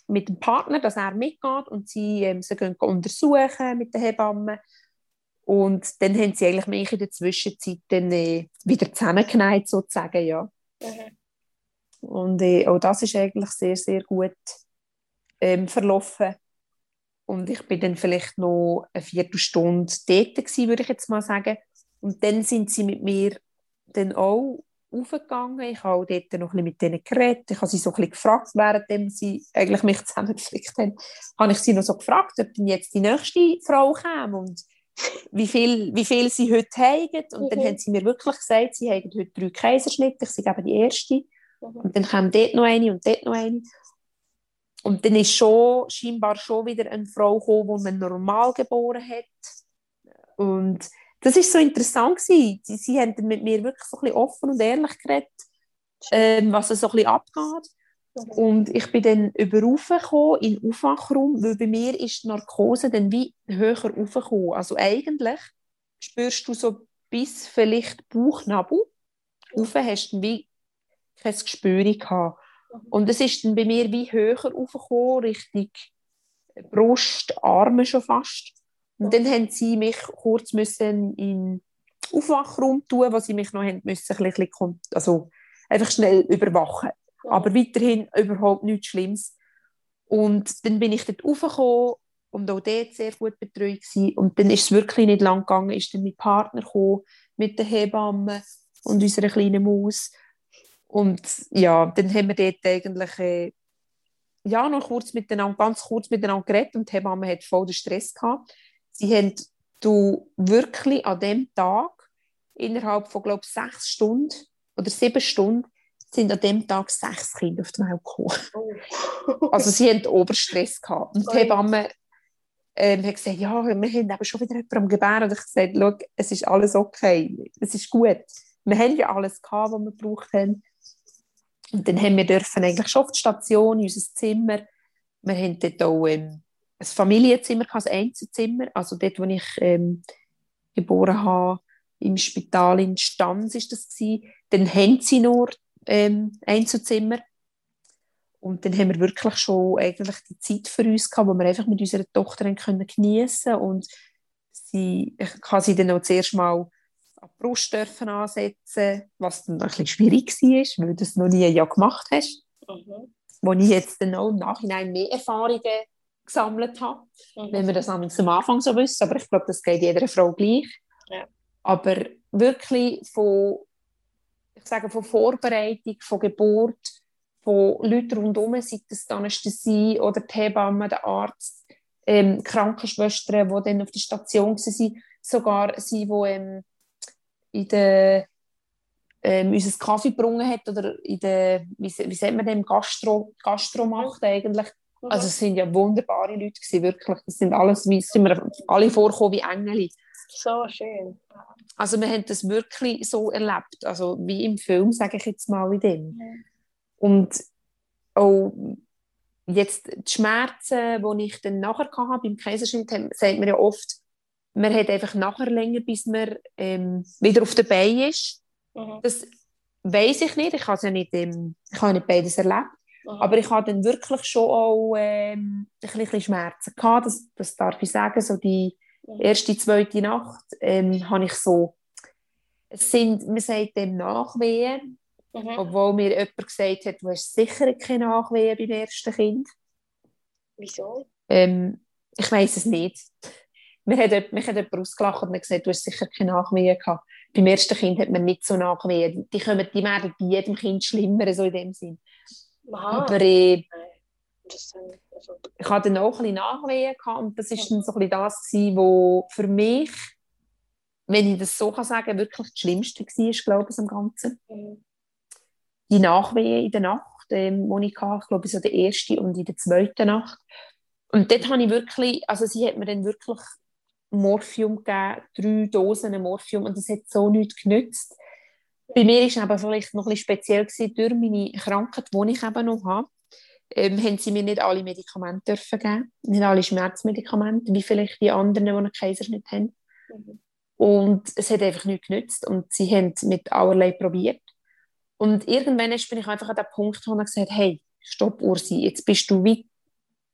mit dem Partner, dass er mitgeht und sie, ähm, sie gehen untersuchen mit den Hebammen. Und dann haben sie eigentlich mich in der Zwischenzeit dann, äh, wieder zusammengenäht, sozusagen, ja. Mhm. Und äh, auch das ist eigentlich sehr, sehr gut ähm, verlaufen. Und ich bin dann vielleicht noch eine Viertelstunde dort gewesen, würde ich jetzt mal sagen. Und dann sind sie mit mir dann auch aufgegangen. Ich habe auch dort noch ein bisschen mit denen geredet. Ich habe sie so ein bisschen gefragt, während sie eigentlich mich zusammengeflickt haben, habe ich sie noch so gefragt, ob denn jetzt die nächste Frau käme und wie viel, wie viel sie heute haben. Und mhm. dann haben sie mir wirklich gesagt, sie haben heute drei Kaiserschnitte, ich sei eben die erste. Und dann kam dort noch eine und dort noch eine. Und dann ist schon, scheinbar schon wieder eine Frau gekommen, die man normal geboren hat. Und das ist so interessant gewesen. Sie, sie haben mit mir wirklich so ein bisschen offen und ehrlich geredet, ähm, was so ein bisschen abgeht. Und ich bin dann überraufgekommen in den Aufwachraum, weil bei mir ist die Narkose dann wie höher aufgekommen. Also eigentlich spürst du so bis vielleicht Bauchnabel. Rauf hast du wie kein Gespür gehabt. Und es ist dann bei mir wie höher aufgekommen, Richtung Brust, Arme schon fast. Und dann haben sie mich kurz müssen in den Aufwachraum tun, wo sie mich noch haben müssen, ein bisschen, also einfach schnell überwachen. Aber weiterhin überhaupt nichts Schlimmes. Und dann bin ich dort aufgekommen und auch dort sehr gut betreut gewesen. Und dann ist es wirklich nicht lang gegangen, ist dann mein Partner gekommen, mit der Hebamme und unserer kleinen Maus. Und ja, dann haben wir dort eigentlich äh, ja, noch kurz miteinander, ganz kurz miteinander geredet und die Hebamme hat voll den Stress gehabt. Sie haben du wirklich an dem Tag innerhalb von, glaube ich, sechs Stunden oder sieben Stunden sind an dem Tag sechs Kinder auf die Welt gekommen. Oh. also sie hatten Oberstress gehabt. Und die Hebamme ähm, hat gesagt, ja, wir haben eben schon wieder jemanden am Gebären. Und ich gesagt, schau, es ist alles okay, es ist gut. Wir haben ja alles gehabt, was wir gebraucht haben. Und dann haben wir dürfen eigentlich schon auf die Station, in unser Zimmer. Wir haben dort auch ähm, ein Familienzimmer, ein Einzelzimmer. Also dort, wo ich ähm, geboren habe, im Spital in Stanz ist das gewesen. Dann haben sie nur ähm, Einzelzimmer. Und dann haben wir wirklich schon eigentlich die Zeit für uns gehabt, wo wir einfach mit unserer Tochter können geniessen und sie, ich kann sie dann auch zuerst mal an die Brust dürfen ansetzen, was dann ein bisschen schwierig war, weil du das noch nie ja gemacht hast. Mhm. Wo ich jetzt dann auch im Nachhinein mehr Erfahrungen gesammelt habe, mhm. wenn wir das am Anfang so wissen. Aber ich glaube, das geht jeder Frau gleich. Ja. Aber wirklich von, ich sage, von Vorbereitung, von Geburt, von Leuten rundherum, sei das die Anästhesie oder die Hebamme, der Arzt, ähm, Krankenschwestern, die dann auf der Station waren, sogar sie, die ähm, in der ähm, unser Kaffee gebrungen hat oder in der, wie, wie sagt man dem, Gastro, Gastro macht eigentlich. Mhm. Also es sind ja wunderbare Leute gewesen, wirklich. Das sind alles, wie sind wir alle vorgekommen wie Engel. So schön. Also wir haben das wirklich so erlebt, also wie im Film, sage ich jetzt mal in dem. Mhm. Und auch jetzt die Schmerzen, die ich dann nachher hatte beim Kaiserschnitt, sagt man ja oft, man hat einfach nachher länger, bis man ähm, wieder auf der Beine ist. Mhm. Das weiß ich nicht, ich habe ja nicht, ähm, ich habe nicht beides erlebt. Mhm. Aber ich hatte dann wirklich schon auch ähm, ein bisschen Schmerzen gehabt, das, das darf ich sagen, so die mhm. erste, zweite Nacht ähm, habe ich so, es sind, man sagt dem Nachwehen, mhm. obwohl mir jemand gesagt hat, du hast sicher keine Nachwehen beim ersten Kind. Wieso? Ähm, ich weiß es nicht. Mir hat, mich hat jemand ausgelacht und gesagt, du hast sicher keine Nachwehen gehabt. Beim ersten Kind hat man nicht so Nachwehen. Die, kommen, die werden bei jedem Kind schlimmer, so in dem Sinn. Aha. Aber äh, also ich hatte dann auch ein bisschen Nachwehen gehabt und das war dann so ein bisschen das, wo für mich, wenn ich das so kann sagen, wirklich das Schlimmste war, glaube ich, am Ganzen. Mhm. Die Nachwehen in der Nacht, ähm, die ich hatte, ich glaube, so der erste und in der zweiten Nacht. Und dort habe ich wirklich, also sie hat mir dann wirklich Morphium gegeben, drei Dosen Morphium und das hat so nichts genützt. Bei mir war es aber vielleicht noch ein bisschen speziell gewesen, durch meine Krankheit, die ich eben noch habe, ähm, haben sie mir nicht alle Medikamente dürfen geben, nicht alle Schmerzmedikamente, wie vielleicht die anderen, die einen Kaiserschnitt haben. Mhm. Und es hat einfach nichts genützt und sie haben mit allerlei probiert. Und irgendwann bin ich einfach an den Punkt, wo ich gesagt hey, stopp Ursi, jetzt bist du wie,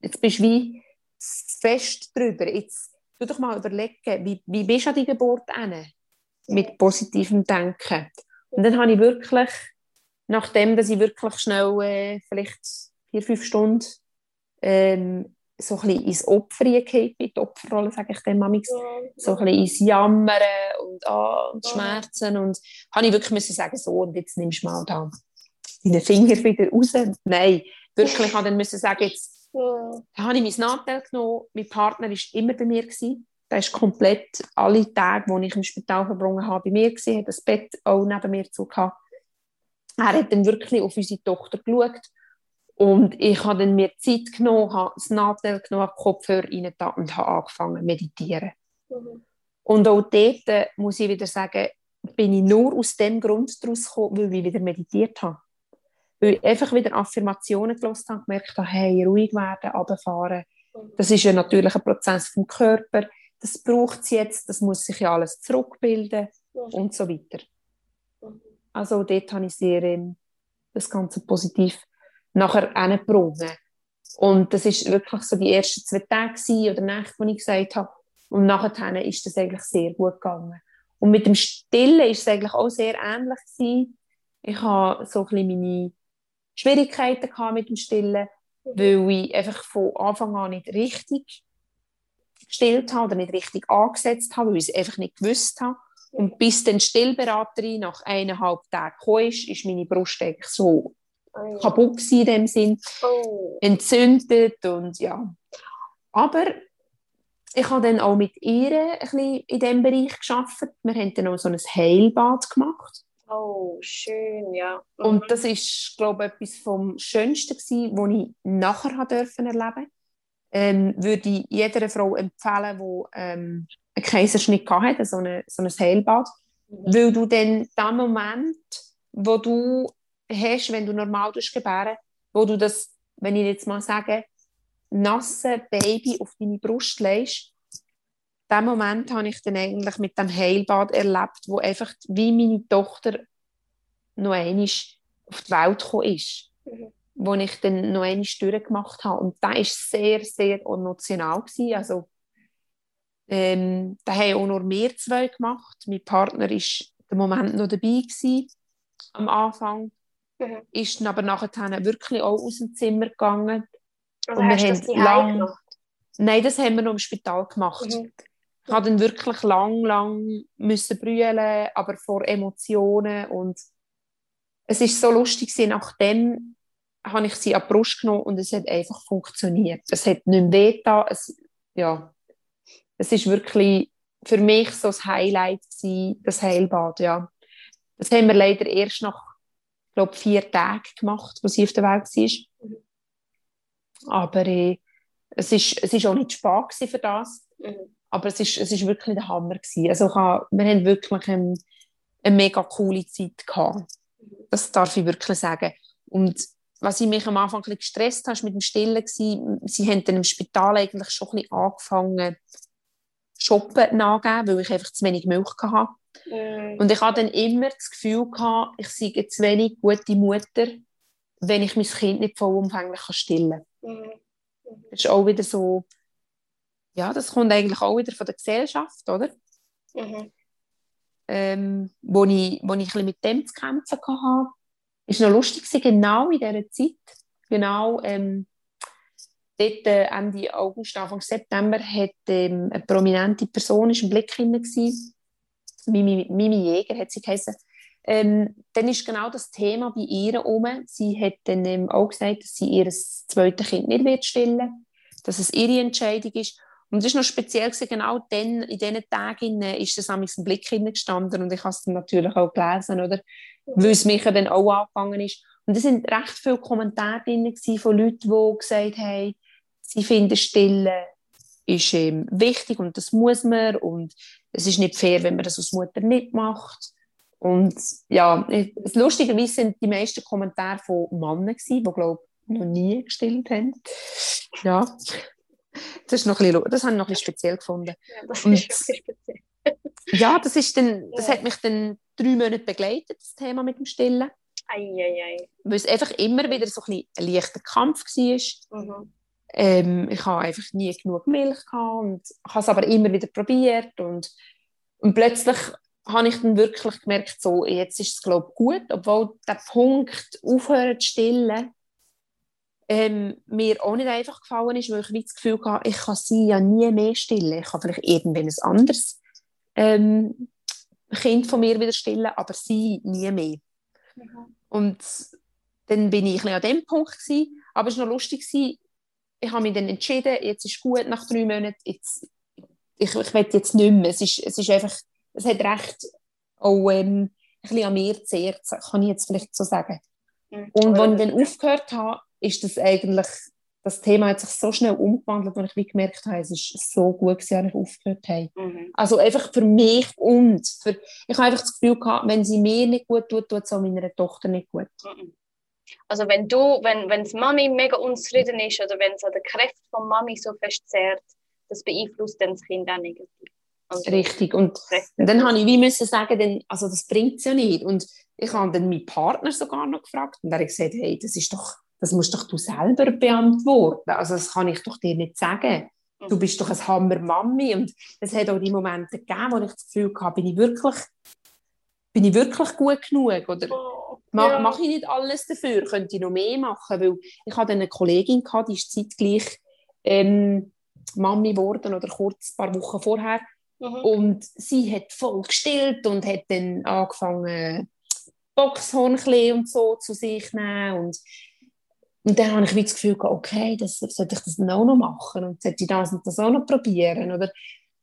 jetzt bist wie fest drüber, jetzt du doch mal überlegen, wie, wie bist du an die Geburt hin? Mit positivem Denken. Und dann habe ich wirklich, nachdem dass ich wirklich schnell äh, vielleicht vier, fünf Stunden ähm, so ein bisschen ins Opfer gehe, in die Opferrolle, sage ich dem manchmal, so ein bisschen ins Jammern und, oh, und Schmerzen und habe ich wirklich müssen sagen, so, und jetzt nimmst du mal da deine Finger wieder raus. Nein, wirklich, ich habe dann müssen sagen, jetzt. Da habe ich mein Nachteil genommen. Mein Partner war immer bei mir. Gewesen. Der ist komplett alle Tage, die ich im Spital verbrungen habe, bei mir gewesen, hat das Bett auch neben mir zu gehabt. Er hat dann wirklich auf unsere Tochter geschaut. Und ich habe dann mir Zeit genommen, habe das Nachteil genommen, Kopfhörer rein und habe angefangen zu meditieren. Mhm. Und auch dort, äh, muss ich wieder sagen, bin ich nur aus dem Grund daraus gekommen, weil ich wieder meditiert habe. Weil ich einfach wieder Affirmationen gelesen habe, gemerkt habe, hey, ruhig werden, runterfahren. Das ist ja natürlich ein Prozess vom Körper. Das braucht es jetzt, das muss sich ja alles zurückbilden und so weiter. Also dort habe ich sehr ähm, das Ganze positiv nachher angebrungen. Und das ist wirklich so die ersten zwei Tage oder Nächte, die ich gesagt habe. Und nachher ist das eigentlich sehr gut gegangen. Und mit dem Stillen ist es eigentlich auch sehr ähnlich gewesen. Ich habe so ein bisschen meine Schwierigkeiten gehabt mit dem Stillen, weil ich einfach von Anfang an nicht richtig gestillt habe oder nicht richtig angesetzt habe, weil ich es einfach nicht gewusst habe. Und bis dann die Stillberaterin nach eineinhalb Tagen kam, ist, ist meine Brust eigentlich so oh. kaputt in dem Sinn, oh. entzündet und ja. Aber ich habe dann auch mit ihr ein bisschen in diesem Bereich geschafft. Wir haben dann auch so ein Heilbad gemacht. Oh, schön, ja. Mhm. Und das ist, glaube ich, etwas vom Schönsten gewesen, was ich nachher erleben ähm, würde ich jeder Frau empfehlen, die ähm, einen Kaiserschnitt hatte, so, eine, so ein Heilbad. Mhm. Weil du dann den Moment, wo du hast, wenn du normal gebären wo du das, wenn ich jetzt mal sage, nasse Baby auf deine Brust legst, diesen Moment habe ich dann eigentlich mit dem Heilbad erlebt, wo einfach wie meine Tochter noch einmal auf die Welt gekommen ist. Mhm. Wo ich dann noch einmal durchgemacht habe. Und das war sehr, sehr emotional. Gewesen. Also, ähm, da haben auch nur wir zwei gemacht. Mein Partner war im Moment noch dabei gewesen, am Anfang. Mhm. Ist dann aber nachher wirklich auch aus dem Zimmer gegangen. Also und wir haben lange nein, das haben wir noch im Spital gemacht. Mhm. Ich musste dann wirklich lang, lang müssen brüllen, aber vor Emotionen und es ist so lustig nachdem habe ich sie an die Brust genommen und es hat einfach funktioniert. Es hat nicht mehr wehgetan. Es, ja, es ist wirklich für mich so das Highlight gewesen, das Heilbad, ja. Das haben wir leider erst nach, glaube vier Tagen gemacht, wo sie auf der Welt war. Aber äh, es ist, es ist auch nicht spät für das. Mhm. Aber es ist, es ist wirklich der Hammer gewesen. Also wir haben wirklich eine, eine mega coole Zeit gehabt. Das darf ich wirklich sagen. Und was ich mich am Anfang ein bisschen gestresst habe, mit dem Stillen war, sie haben dann im Spital eigentlich schon ein bisschen angefangen, Shoppen nachgeben, weil ich einfach zu wenig Milch hatte. Mm. Und ich hatte dann immer das Gefühl, gehabt, ich sei eine zu wenig gute Mutter, wenn ich mein Kind nicht vollumfänglich stillen kann. Mm. Das ist auch wieder so, ja, das kommt eigentlich auch wieder von der Gesellschaft, oder? Mhm. Ähm, wo, ich, wo ich ein bisschen mit dem zu kämpfen hatte. Ist noch lustig, genau in dieser Zeit, genau ähm, dort äh, Ende August, Anfang September, hat ähm, eine prominente Person ist im Blick hinein Mimi, Mimi Jäger hat sie geheißen. Ähm, dann ist genau das Thema bei ihr um. Sie hat dann ähm, auch gesagt, dass sie ihr zweites Kind nicht wird stillen dass es ihre Entscheidung ist. Und es ist noch speziell gewesen, genau dann, in diesen Tagen ist es am Blick gestanden und ich habe es natürlich auch gelesen, oder? Weil es mich dann auch angefangen ist. Und es sind recht viele Kommentare drin von Leuten, die gesagt haben, sie finden Stille ist ähm, wichtig und das muss man und es ist nicht fair, wenn man das als Mutter nicht macht. Und ja, lustigerweise sind die meisten Kommentare von Männern gewesen, die, glaube ich, noch nie gestillt haben. Ja, das, ist noch ein bisschen, das habe ich noch ein bisschen speziell gefunden. Ja, das und, ist speziell. ja, das, ist dann, das hat mich dann drei Monate begleitet, das Thema mit dem Stillen. Ei, ei, ei. Weil es einfach immer wieder so ein, ein leichter Kampf war. Mhm. Ähm, ich habe einfach nie genug Milch gehabt und habe es aber immer wieder probiert und, und plötzlich habe ich dann wirklich gemerkt, so, jetzt ist es glaube ich gut, obwohl der Punkt aufhören zu stillen ähm, mir auch nicht einfach gefallen ist, weil ich das Gefühl hatte, ich kann sie ja nie mehr stillen. Ich kann vielleicht irgendwann ein anderes ähm, Kind von mir wieder stillen, aber sie nie mehr. Mhm. Und dann bin ich ein an dem Punkt gewesen, aber es war noch lustig, gewesen. ich habe mich dann entschieden, jetzt ist gut nach drei Monaten, jetzt, ich, ich will jetzt nicht mehr. Es ist, es ist einfach, es hat recht auch ähm, ein bisschen an mir zehrt, kann ich jetzt vielleicht so sagen. Mhm. Und als ich dann aufgehört habe, ist das eigentlich, das Thema hat sich so schnell umgewandelt, und ich wie gemerkt habe, es ist so gut als ich aufgehört habe. Mhm. Also einfach für mich und für, ich habe einfach das Gefühl gehabt, wenn sie mir nicht gut tut, tut es auch meiner Tochter nicht gut. Mhm. Also wenn du, wenn wenn Mami mega unzufrieden ist oder wenn es an der Kräfte von Mami so fest zehrt, das beeinflusst dann das Kind auch negativ. Also Richtig. Und dann habe ich wie müssen sagen, denn, also das bringt es ja nicht. Und ich habe dann meinen Partner sogar noch gefragt und er hat gesagt, hey, das ist doch das musst doch du selber beantworten. Also das kann ich doch dir nicht sagen. Du mhm. bist doch eine Hammer-Mami. Und es hat auch die Momente gegeben, wo ich das Gefühl hatte, bin ich wirklich, bin ich wirklich gut genug? Oder oh, mache ja. mach ich nicht alles dafür? Könnte ich noch mehr machen? Weil ich hatte eine Kollegin, gehabt, die ist zeitgleich ähm, Mami geworden oder kurz ein paar Wochen vorher. Mhm. Und sie hat voll gestillt und hat dann angefangen, Boxhorn und so zu sich nehmen. Und und dann habe ich das Gefühl, okay, das, sollte ich das auch noch machen und sollte ich das und das auch noch probieren. Oder?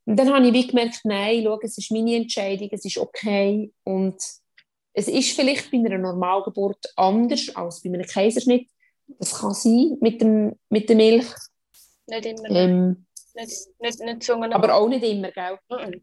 Und dann habe ich wie gemerkt, nein, schau, es ist meine Entscheidung, es ist okay. Und es ist vielleicht bei einer Normalgeburt anders als bei einem Kaiserschnitt. Das kann sein mit, dem, mit der Milch. Nicht immer. Ähm, nicht, nicht, nicht aber auch nicht immer, gell? Mhm.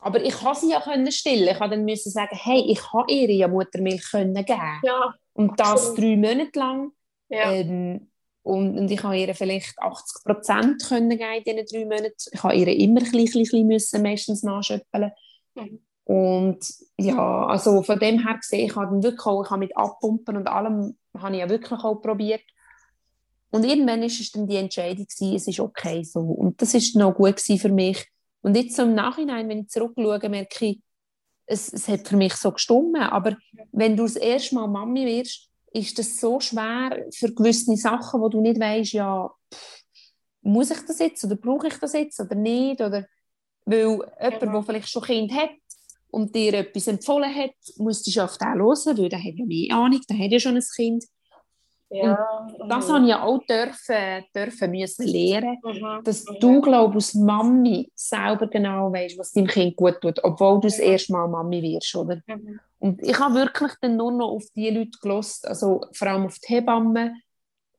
Aber ich kann sie ja können stillen. Ich dann sagen, hey, ich kann ihr ja Muttermilch können geben. Ja, und das drei Monate lang. Ja. Ähm, und, und ich habe ihr vielleicht 80 Prozent können in diesen drei Monaten. Ich habe ihr immer ein bisschen, bisschen müssen, meistens nachschöpfeln. Mhm. Und ja, also von dem her gesehen, ich habe wirklich auch, ich habe mit Abpumpen und allem, habe ich ja wirklich auch probiert. Und irgendwann war es dann die Entscheidung, gewesen, es ist okay so. Und das war noch gut für mich. Und jetzt so im Nachhinein, wenn ich zurückschaue, merke ich, es, es hat für mich so gestummen. Aber wenn du das erste Mal Mami wirst, ist das so schwer für gewisse Sachen, wo du nicht weißt, ja, muss ich das jetzt oder brauche ich das jetzt oder nicht? Oder, weil jemand, Genau. der vielleicht schon Kind hat und dir etwas empfohlen hat, musst du auf den hören, weil der hat ja mehr Ahnung, der hat ja schon ein Kind. Ja. Das mhm. habe ich ja auch dürfen, dürfen müssen lernen, Mhm. dass du, glaube als Mami selber genau weißt, was deinem Kind gut tut, obwohl du das erste Mal Mami wirst, oder? Mhm. Und ich habe wirklich dann nur noch auf die Leute gelost, also vor allem auf die Hebammen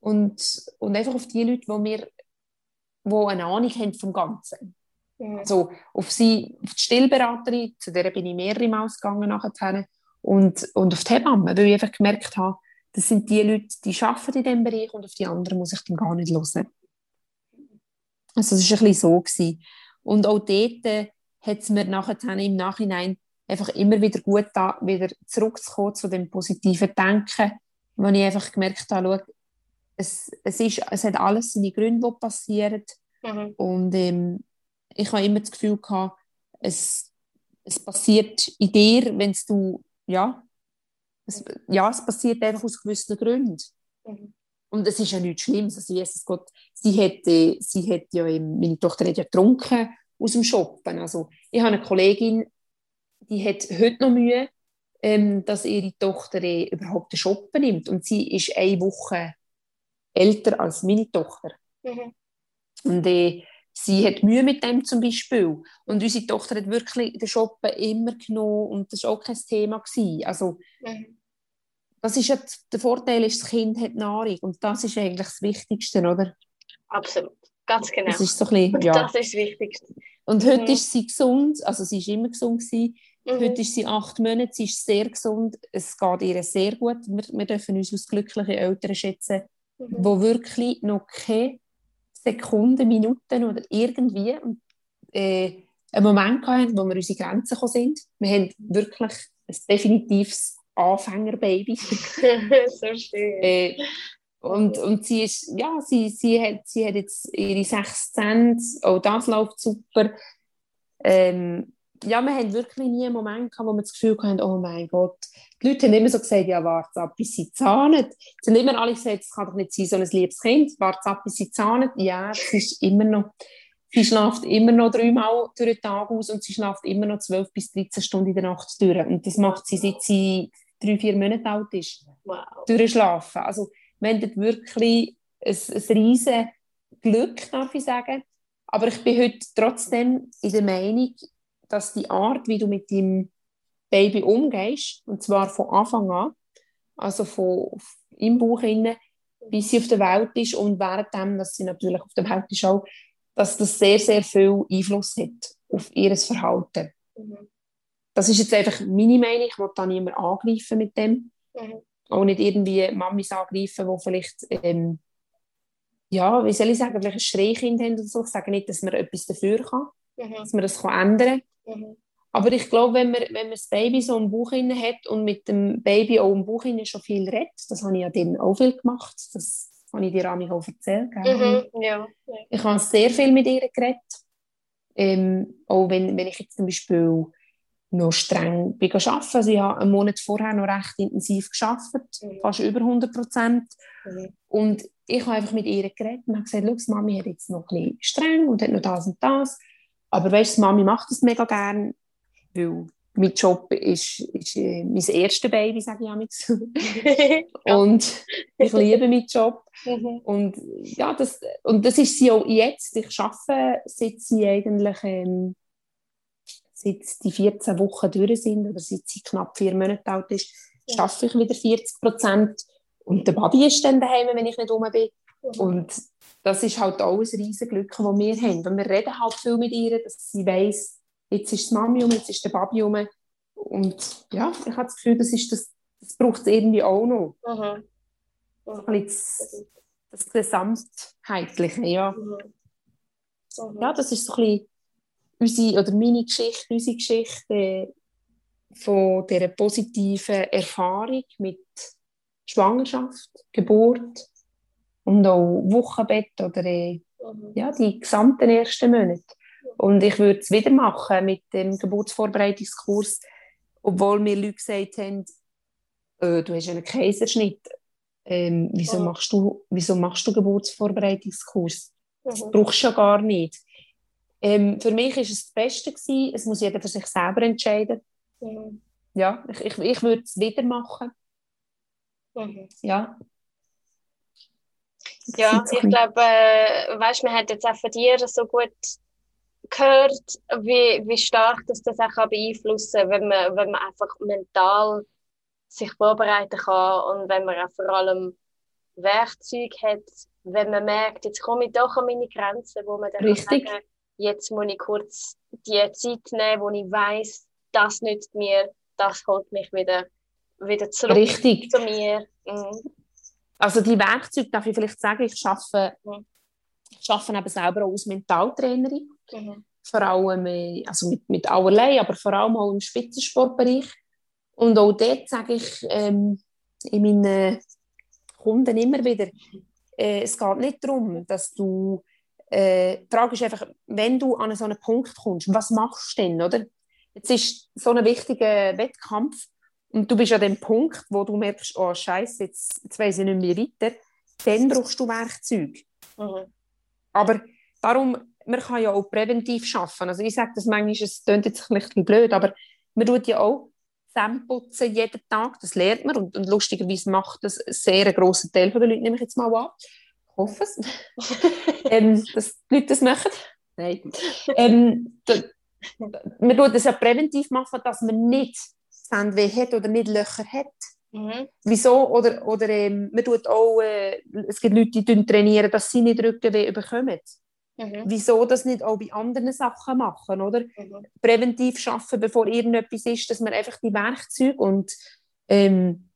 und, und einfach auf die Leute, die mir die eine Ahnung haben vom Ganzen. Mhm. Also auf, sie, auf die Stillberaterin, zu der bin ich mehrere Mal gegangen nachher, und, und auf die Hebammen, weil ich einfach gemerkt habe, das sind die Leute, die arbeiten in diesem Bereich und auf die anderen muss ich dann gar nicht hören. Also es war ein bisschen so. Gewesen. Und auch dort äh, hat es mir nachher im Nachhinein einfach immer wieder gut da, wieder zurückzukommen zu dem positiven Denken, wo ich einfach gemerkt habe, schau, es, es, ist, es hat alles seine Gründe, die passieren. Mhm. Und ähm, ich habe immer das Gefühl gehabt, es, es passiert in dir, wenn du, ja, es, ja, es passiert einfach aus gewissen Gründen. Mhm. Und es ist ja nichts Schlimmes. Also, Jesus Gott, sie hat, äh, sie ja, ähm, meine Tochter hat ja getrunken aus dem Shoppen. Also, ich habe eine Kollegin, die hat heute noch Mühe, ähm, dass ihre Tochter äh, überhaupt den Shoppen nimmt. Und sie ist eine Woche älter als meine Tochter. Mhm. Und äh, sie hat Mühe mit dem zum Beispiel. Und unsere Tochter hat wirklich den Shoppen immer genommen und das war auch kein Thema. Gewesen. Also, Mhm. das ist ja, der Vorteil ist, das Kind hat Nahrung und das ist eigentlich das Wichtigste, oder? Absolut. Ganz genau. Das ist so ein bisschen, Und ja. das ist das Wichtigste. Und Mhm. heute ist sie gesund, also sie ist immer gesund gewesen. Mhm. Heute ist sie acht Monate, sie ist sehr gesund, es geht ihr sehr gut. Wir, wir dürfen uns als glückliche Eltern schätzen, Mhm. wo wirklich noch keine Sekunden, Minuten oder irgendwie äh, einen Moment hatten, wo wir unsere Grenzen gekommen sind. Wir haben wirklich ein definitives Anfängerbaby. so schön. äh, und, und sie ist, ja, sie, sie, hat, sie hat jetzt ihre sechs Cent, auch das läuft super. Ähm, ja, wir haben wirklich nie einen Moment gehabt, wo wir das Gefühl hatten, oh mein Gott. Die Leute haben immer so gesagt, ja, warte ab, bis sie zahnen. Sie haben immer alle gesagt, es kann doch nicht sein, so ein liebes Kind, warte ab, bis sie zahnen. Ja, es ist immer noch, sie schlaft immer noch dreimal durch den Tag aus und sie schlaft immer noch 12 bis 13 Stunden in der Nacht durch. Und das macht sie, seit sie drei, vier Monate alt ist Wow. durchschlafen. Also wir haben wirklich ein, ein riesen Glück, darf ich sagen. Aber ich bin heute trotzdem in der Meinung, dass die Art, wie du mit deinem Baby umgehst, und zwar von Anfang an, also von im Bauch innen, bis sie auf der Welt ist und währenddem, dass sie natürlich auf der Welt ist auch, dass das sehr, sehr viel Einfluss hat auf ihr Verhalten. Mhm. Das ist jetzt einfach meine Meinung, ich will da niemand angreifen mit dem Mhm. auch nicht irgendwie Mamis angreifen, die vielleicht, ähm, ja, wie soll ich sagen, vielleicht ein Schreikind haben oder so. Ich sage nicht, dass man etwas dafür kann, Mhm. dass man das kann ändern kann. Mhm. Aber ich glaube, wenn man, wenn man das Baby so im Bauch inne hat und mit dem Baby auch im Bauch inne schon viel redet, das habe ich ja dann auch viel gemacht, das habe ich dir auch erzählt. Mhm. Ja. Ich habe sehr viel mit ihr geredet. Ähm, auch wenn, wenn ich jetzt zum Beispiel noch streng bin arbeiten. Also ich habe einen Monat vorher noch recht intensiv gearbeitet, Mhm. fast über 100 Prozent. Mhm. Und ich habe einfach mit ihr geredet und habe gesagt, «Schau, Mami hat jetzt noch ein bisschen streng und hat noch das und das. Aber weißt du, Mami macht das mega gern, weil mein Job ist, ist äh, mein erstes Baby, sage ich. Ja. Und ich liebe meinen Job. Mhm. Und ja, das, und das ist sie auch jetzt. Ich arbeite, seit sie eigentlich ähm, seit die 14 Wochen durch sind oder seit sie knapp vier Monate alt ist, Ja. arbeite ich wieder 40 Prozent. Und der Baby ist dann daheim, wenn ich nicht rum bin. Mhm. Und das ist halt auch ein riesiges Glück, das wir haben. Und wir reden halt viel mit ihr, dass sie weiss, jetzt ist die Mami um, jetzt ist der Baby um. Und ja, ich habe das Gefühl, das, ist das, das braucht es irgendwie auch noch. Mhm. Bisschen Das, das Gesamtheitliche, ja. Mhm. Mhm. Ja, das ist so ein bisschen unsere, oder meine Geschichte, unsere Geschichte äh, von dieser positiven Erfahrung mit Schwangerschaft, Geburt und auch Wochenbett oder äh, ja, die gesamten ersten Monate. Und ich würde es wieder machen mit dem Geburtsvorbereitungskurs, obwohl mir Leute gesagt haben, äh, du hast einen Kaiserschnitt. Ähm, wieso, machst du, wieso machst du Geburtsvorbereitungskurs? Das mhm. brauchst du ja gar nicht. Ähm, für mich war es das Beste. Gewesen. Es muss jeder für sich selber entscheiden. Mhm. Ja, ich, ich, ich würde es wieder machen. Mhm. Ja. Ja, ich glaube, äh, weißt, man hat jetzt auch von dir so gut gehört, wie, wie stark das, das auch beeinflussen kann, wenn man, wenn man einfach mental sich vorbereiten kann und wenn man auch vor allem Werkzeug hat, wenn man merkt, jetzt komme ich doch an meine Grenzen, wo man dann Richtig. sagen jetzt muss ich kurz die Zeit nehmen, wo ich weiß, das nützt mir, das holt mich wieder, wieder zurück Richtig. zu mir. Mhm. Also die Werkzeuge, darf ich vielleicht sagen, ich arbeite, ich arbeite eben selber auch als Mentaltrainerin. Mhm. Vor allem also mit, mit allerlei, aber vor allem auch im Spitzensportbereich. Und auch dort sage ich ähm, in meinen Kunden immer wieder, äh, es geht nicht darum, dass du äh, die Frage ist einfach, wenn du an so einen Punkt kommst, was machst du denn, oder? Jetzt ist so ein wichtiger Wettkampf und du bist an dem Punkt, wo du merkst, oh Scheiße, jetzt, jetzt weiss ich nicht mehr weiter, dann brauchst du Werkzeuge. Mhm. Aber darum, man kann ja auch präventiv arbeiten. Also ich sage das manchmal, es klingt jetzt ein bisschen blöd, aber man tut ja auch Zähneputzen jeden Tag, das lernt man und, und lustigerweise macht das einen sehr grossen Teil der Leute, nehme ich jetzt mal an. Ich hoffe es, ähm, dass die Leute das machen. Nein. ähm, man tut das ja präventiv machen, dass man nicht Zahnweh hat oder nicht Löcher hat. Mhm. Wieso? Oder, oder ähm, man tut auch, äh, es gibt Leute, die trainieren, dass sie nicht Rückenweh bekommen. Mhm. Wieso das nicht auch bei anderen Sachen machen, oder? Mhm. Präventiv schaffen, bevor irgendetwas ist, dass man einfach die Werkzeuge und ähm,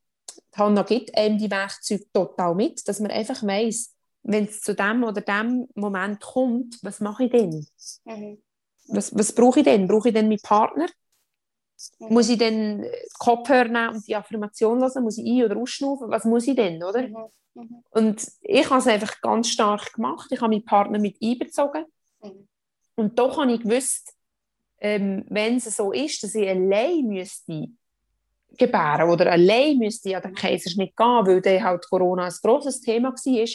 Hanna gibt einem die Werkzeuge total mit, dass man einfach weiß, wenn es zu dem oder dem Moment kommt, was mache ich denn? Mhm. Was, was brauche ich denn? Brauche ich denn meinen Partner? Mhm. Muss ich denn Kopfhörer nehmen und die Affirmation hören? Muss ich ein- oder ausschnaufen? Was muss ich denn, oder? Mhm. Mhm. Und ich habe es einfach ganz stark gemacht. Ich habe meinen Partner mit einbezogen. Mhm. Und doch habe ich gewusst, ähm, wenn es so ist, dass ich allein müsste gebären oder allein müsste an den Kaiserschnitt gehen, weil dann halt Corona ein grosses Thema war,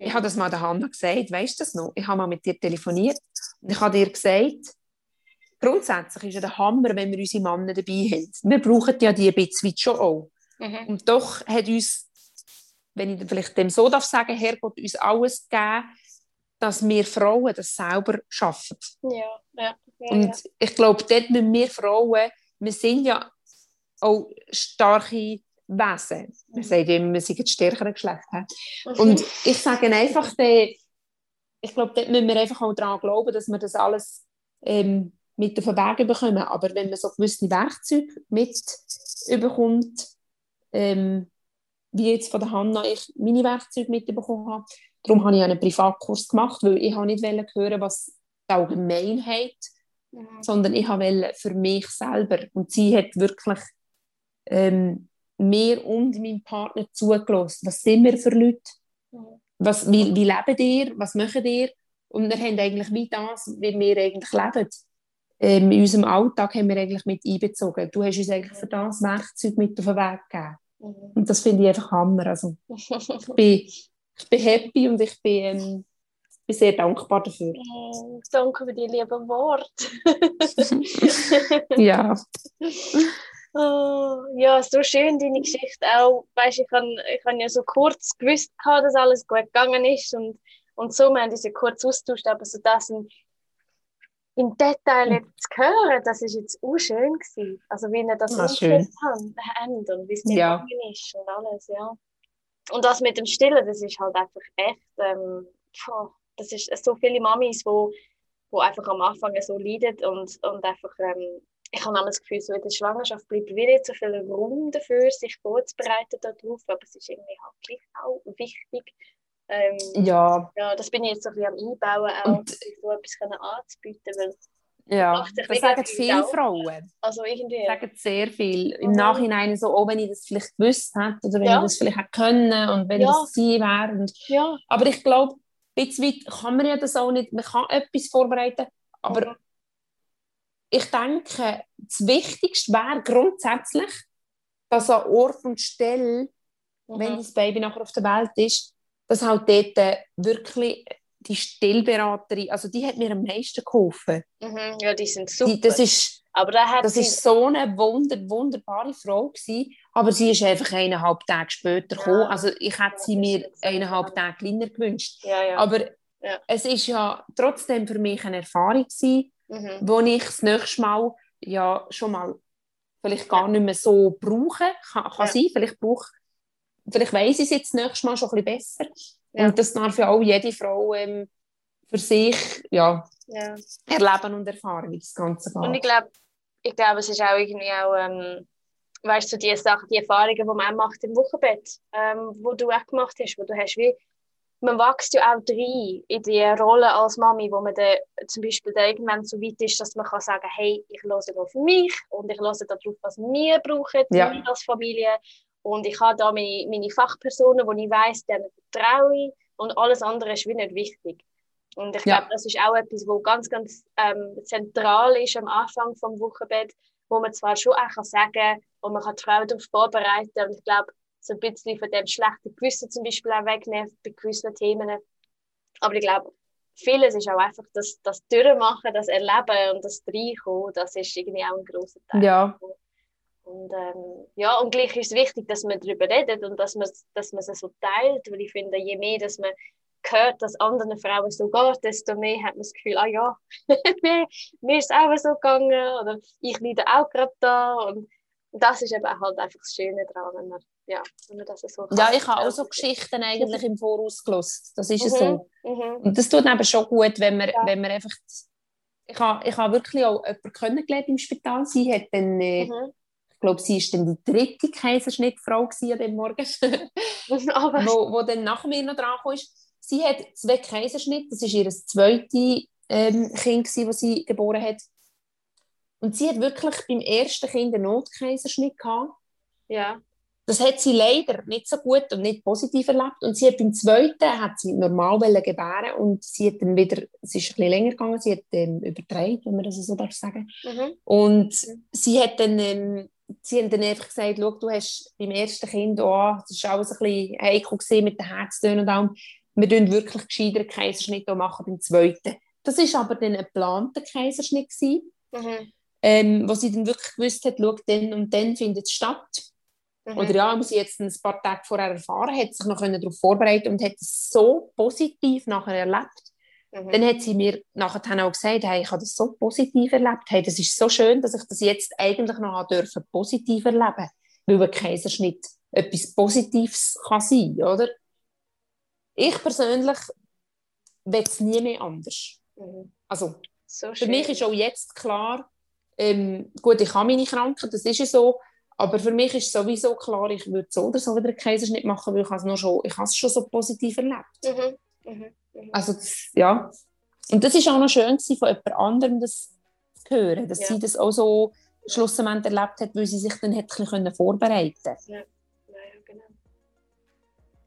ich habe das mal der Hanna gesagt, weißt du das noch? Ich habe mal mit dir telefoniert und ich habe dir gesagt, grundsätzlich ist ja der Hammer, wenn wir unsere Männer dabei haben. Wir brauchen ja die ein bisschen schon auch. Mhm. Und doch hat uns, wenn ich vielleicht dem so darf sagen, Herrgott uns alles gegeben, dass wir Frauen das selber schaffen. Ja, ja, ja Und ich glaube, dort müssen wir Frauen, wir sind ja auch starke Wesen. Man sagt immer, wir sind das stärkere Geschlecht. Und ich sage einfach, ich glaube, dort müssen wir einfach auch daran glauben, dass wir das alles ähm, mit den Weg bekommen. Aber wenn man so gewisse Werkzeuge mitbekommt, ähm, wie jetzt von der Hanna ich meine Werkzeuge mitbekommen habe, darum habe ich einen Privatkurs gemacht, weil ich nicht hören was die Allgemeinheit, mhm. sondern ich wollte für mich selber. Und sie hat wirklich ähm, mir und meinem Partner zugelassen. Was sind wir für Leute? Was, wie, wie leben ihr? Was machen ihr? Und wir haben eigentlich wie das, wie wir eigentlich leben. Ähm, in unserem Alltag haben wir eigentlich mit einbezogen. Du hast uns eigentlich für das Werkzeug mit auf den Weg gegeben. Mhm. Und das finde ich einfach Hammer. Also, ich, bin, ich bin happy und ich bin, ähm, bin sehr dankbar dafür. Oh, danke für die lieben Worte. ja. Oh, ja, so schön deine Geschichte auch. Weißt, ich habe ich hab ja so kurz gewusst, dass alles gut gegangen ist und, und so, wir haben uns ja kurz austauscht, aber so das in, im Detail jetzt zu hören, das ist jetzt auch schön gewesen. Also wie ihr das ah, umgesetzt habt und wie es ja. gegangen ist und alles, ja. Und das mit dem Stillen, das ist halt einfach echt, ähm, das ist so viele Mamis, wo, wo einfach am Anfang so leiden und, und einfach ähm, ich habe das Gefühl, so in der Schwangerschaft bleibt wieder nicht so viel Raum dafür, sich vorzubereiten darauf, aber es ist irgendwie halt gleich auch wichtig. Ähm, ja. ja. Das bin ich jetzt so ein bisschen am Einbauen, auch Und, so etwas anzubieten, weil ja, das sagen viele. Frauen. Also irgendwie. Das sagen sehr viel. Im mhm. Nachhinein so, oh, wenn ich das vielleicht gewusst hätte oder wenn ja. ich das vielleicht hätte können und wenn ja. das sie wäre. Ja. Aber ich glaube, ein bisschen weit kann man ja das auch nicht. Man kann etwas vorbereiten, aber mhm ich denke, das Wichtigste wäre grundsätzlich, dass an Ort und Stelle, mhm. wenn das Baby nachher auf der Welt ist, dass halt dort wirklich die Stillberaterin, also die hat mir am meisten geholfen. Mhm, ja, die sind super. Die, das ist, aber da hat das sie... ist so eine wunder, wunderbare Frau gewesen, aber sie ist einfach eineinhalb Tage später Ja. gekommen. Also ich hätte sie mir eineinhalb Tage kleiner gewünscht. Ja, ja. Aber es ist ja trotzdem für mich eine Erfahrung gewesen, mhm. wo ich das nächste Mal ja schon mal vielleicht gar nicht mehr so brauche. Kann, kann sein, vielleicht brauche vielleicht weiss ich es jetzt das nächste Mal schon ein bisschen besser. Ja. Und das darf ja auch jede Frau ähm, für sich ja, ja. erleben und erfahren, wie das Ganze geht. Und ich glaube, ich glaube, es ist auch irgendwie auch, ähm, weißt du, die Sachen, die Erfahrungen, die man auch macht im Wochenbett, ähm, wo du auch gemacht hast, wo du hast wie, man wächst ja auch rein in die Rolle als Mami, wo man dann zum Beispiel dann irgendwann so weit ist, dass man kann sagen, hey, ich höre auf mich und ich höre darauf, was wir brauchen, Ja. wir als Familie und ich habe da meine, meine Fachpersonen, wo ich weiss, denen vertraue ich und alles andere ist wie nicht wichtig. Und ich Ja. glaube, das ist auch etwas, wo ganz, ganz ähm, zentral ist am Anfang vom Wochenbett, wo man zwar schon auch kann sagen und man kann die Frau darauf vorbereiten und ich glaube, so ein bisschen von dem schlechten Gewissen zum Beispiel auch wegnehmen bei gewissen Themen. Aber ich glaube, vieles ist auch einfach das, das Durchmachen, das Erleben und das Reinkommen, das ist irgendwie auch ein grosser Teil. Ja. Und, ähm, ja, und gleich ist es wichtig, dass man darüber redet und dass man, dass man es so teilt, weil ich finde, je mehr, dass man hört, dass anderen Frauen so geht, desto mehr hat man das Gefühl, ah ja, mir, mir ist es auch so gegangen oder ich leide auch gerade da und das ist eben halt einfach das Schöne daran, wenn man, ja, wenn man das so Ja, ich habe auch so Geschichten eigentlich im Voraus gelost. Das ist es Mhm, so. mhm, Und das tut eben schon gut, wenn man, Ja. wenn man einfach... Ich habe, ich habe wirklich auch jemanden kennengelernt im Spital. Sie hat dann, äh, mhm. Ich glaube, sie war dann die dritte Kaiserschnittfrau an dem Morgen, wo, wo dann nach mir noch dran kam. Sie hat zwei Kaiserschnitte, das war ihr zweites ähm, Kind, gewesen, das sie geboren hat. Und sie hat wirklich beim ersten Kind einen Notkaiserschnitt gehabt. ja, Das hat sie leider nicht so gut und nicht positiv erlebt. Und sie hat beim zweiten hat sie normal gebären und sie hat dann wieder, es ist ein bisschen länger gegangen, sie hat ähm, übertragen, wenn man das so darf sagen. mhm. Und sie hat dann, ähm, sie haben dann einfach gesagt, schau, du hast beim ersten Kind, oh, das ist alles ein bisschen heikel gewesen mit den Herztönen und allem. Wir tun wirklich gescheiter Kaiserschnitt auch machen beim zweiten. Das war aber dann ein geplanter Kaiserschnitt gewesen, Mhm. ähm, wo sie dann wirklich gewusst hat, schau, dann und dann findet es statt. Mhm. Oder ja, was sie jetzt ein paar Tage vorher erfahren hat, sich noch darauf vorbereiten und hat es so positiv nachher erlebt. Mhm. Dann hat sie mir nachher auch gesagt, hey, ich habe das so positiv erlebt. Hey, das ist so schön, dass ich das jetzt eigentlich noch dürfen positiv erleben, weil ein Kaiserschnitt etwas Positives kann sein, oder? Ich persönlich will es nie mehr anders. Mhm. Also So für mich ist auch jetzt klar, ähm, gut, ich habe meine Krankheit, das ist ja so, aber für mich ist sowieso klar, ich würde so oder so wieder einen Kaiserschnitt machen, weil ich es schon, ich habe es schon so positiv erlebt. Mhm. Mhm. Also das, ja, und das ist auch noch schön gewesen, von jemand anderem das zu hören, dass Ja. sie das auch so schlussendlich erlebt hat, weil sie sich dann ein bisschen vorbereiten konnte. Ja, ja, genau.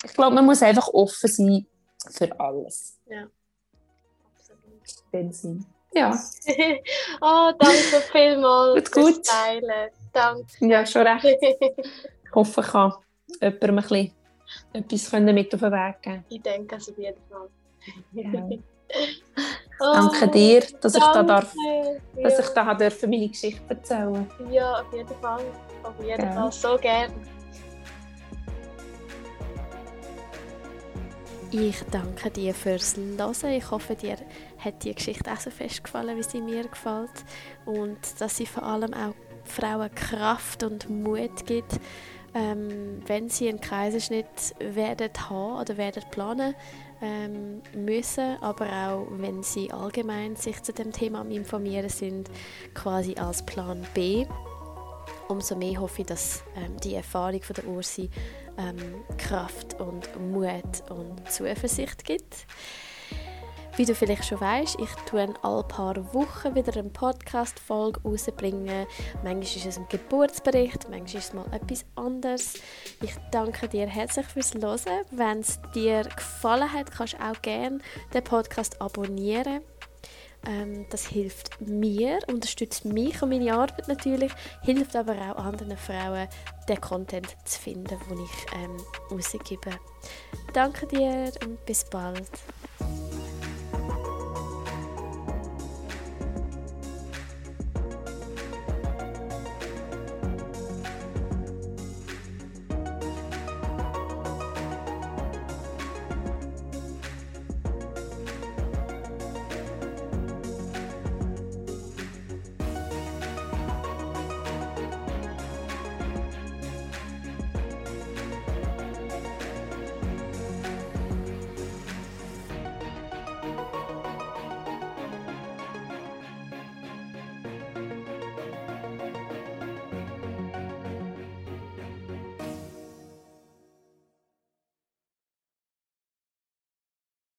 Ich glaube, man muss einfach offen sein für alles. Absolut. In dem Sinn. Ja, oh, danke vielmals Gut, fürs gut. Teilen. Danke. ja, schon recht. Ich hoffe, ich kann jemandem ein bisschen etwas können mit auf den Weg geben ich denke es auf jeden Fall. Ja. Oh, Danke dir, dass ich da darf, danke. dass ja. ich da durfte meine Geschichte erzählen. Ja, auf jeden Fall. Auf jeden Ja. Fall. So gerne. Ich danke dir fürs Hören. Ich hoffe, dir hat die Geschichte auch so fest gefallen, wie sie mir gefällt. Und dass sie vor allem auch Frauen Kraft und Mut gibt, ähm, wenn sie einen Kaiserschnitt werden haben oder werden planen ähm, müssen, aber auch wenn sie allgemein sich zu dem Thema informieren sind, quasi als Plan B. Umso mehr hoffe ich, dass ähm, die Erfahrung von der Ursi ähm, Kraft und Mut und Zuversicht gibt. Wie du vielleicht schon weißt, ich tue alle paar Wochen wieder eine Podcast-Folge rausbringen. Manchmal ist es ein Geburtsbericht, manchmal ist es mal etwas anderes. Ich danke dir herzlich fürs Hören. Wenn es dir gefallen hat, kannst du auch gerne den Podcast abonnieren. Ähm, das hilft mir, unterstützt mich und meine Arbeit natürlich, hilft aber auch anderen Frauen, den Content zu finden, den ich ähm, rausgebe. Danke dir und bis bald.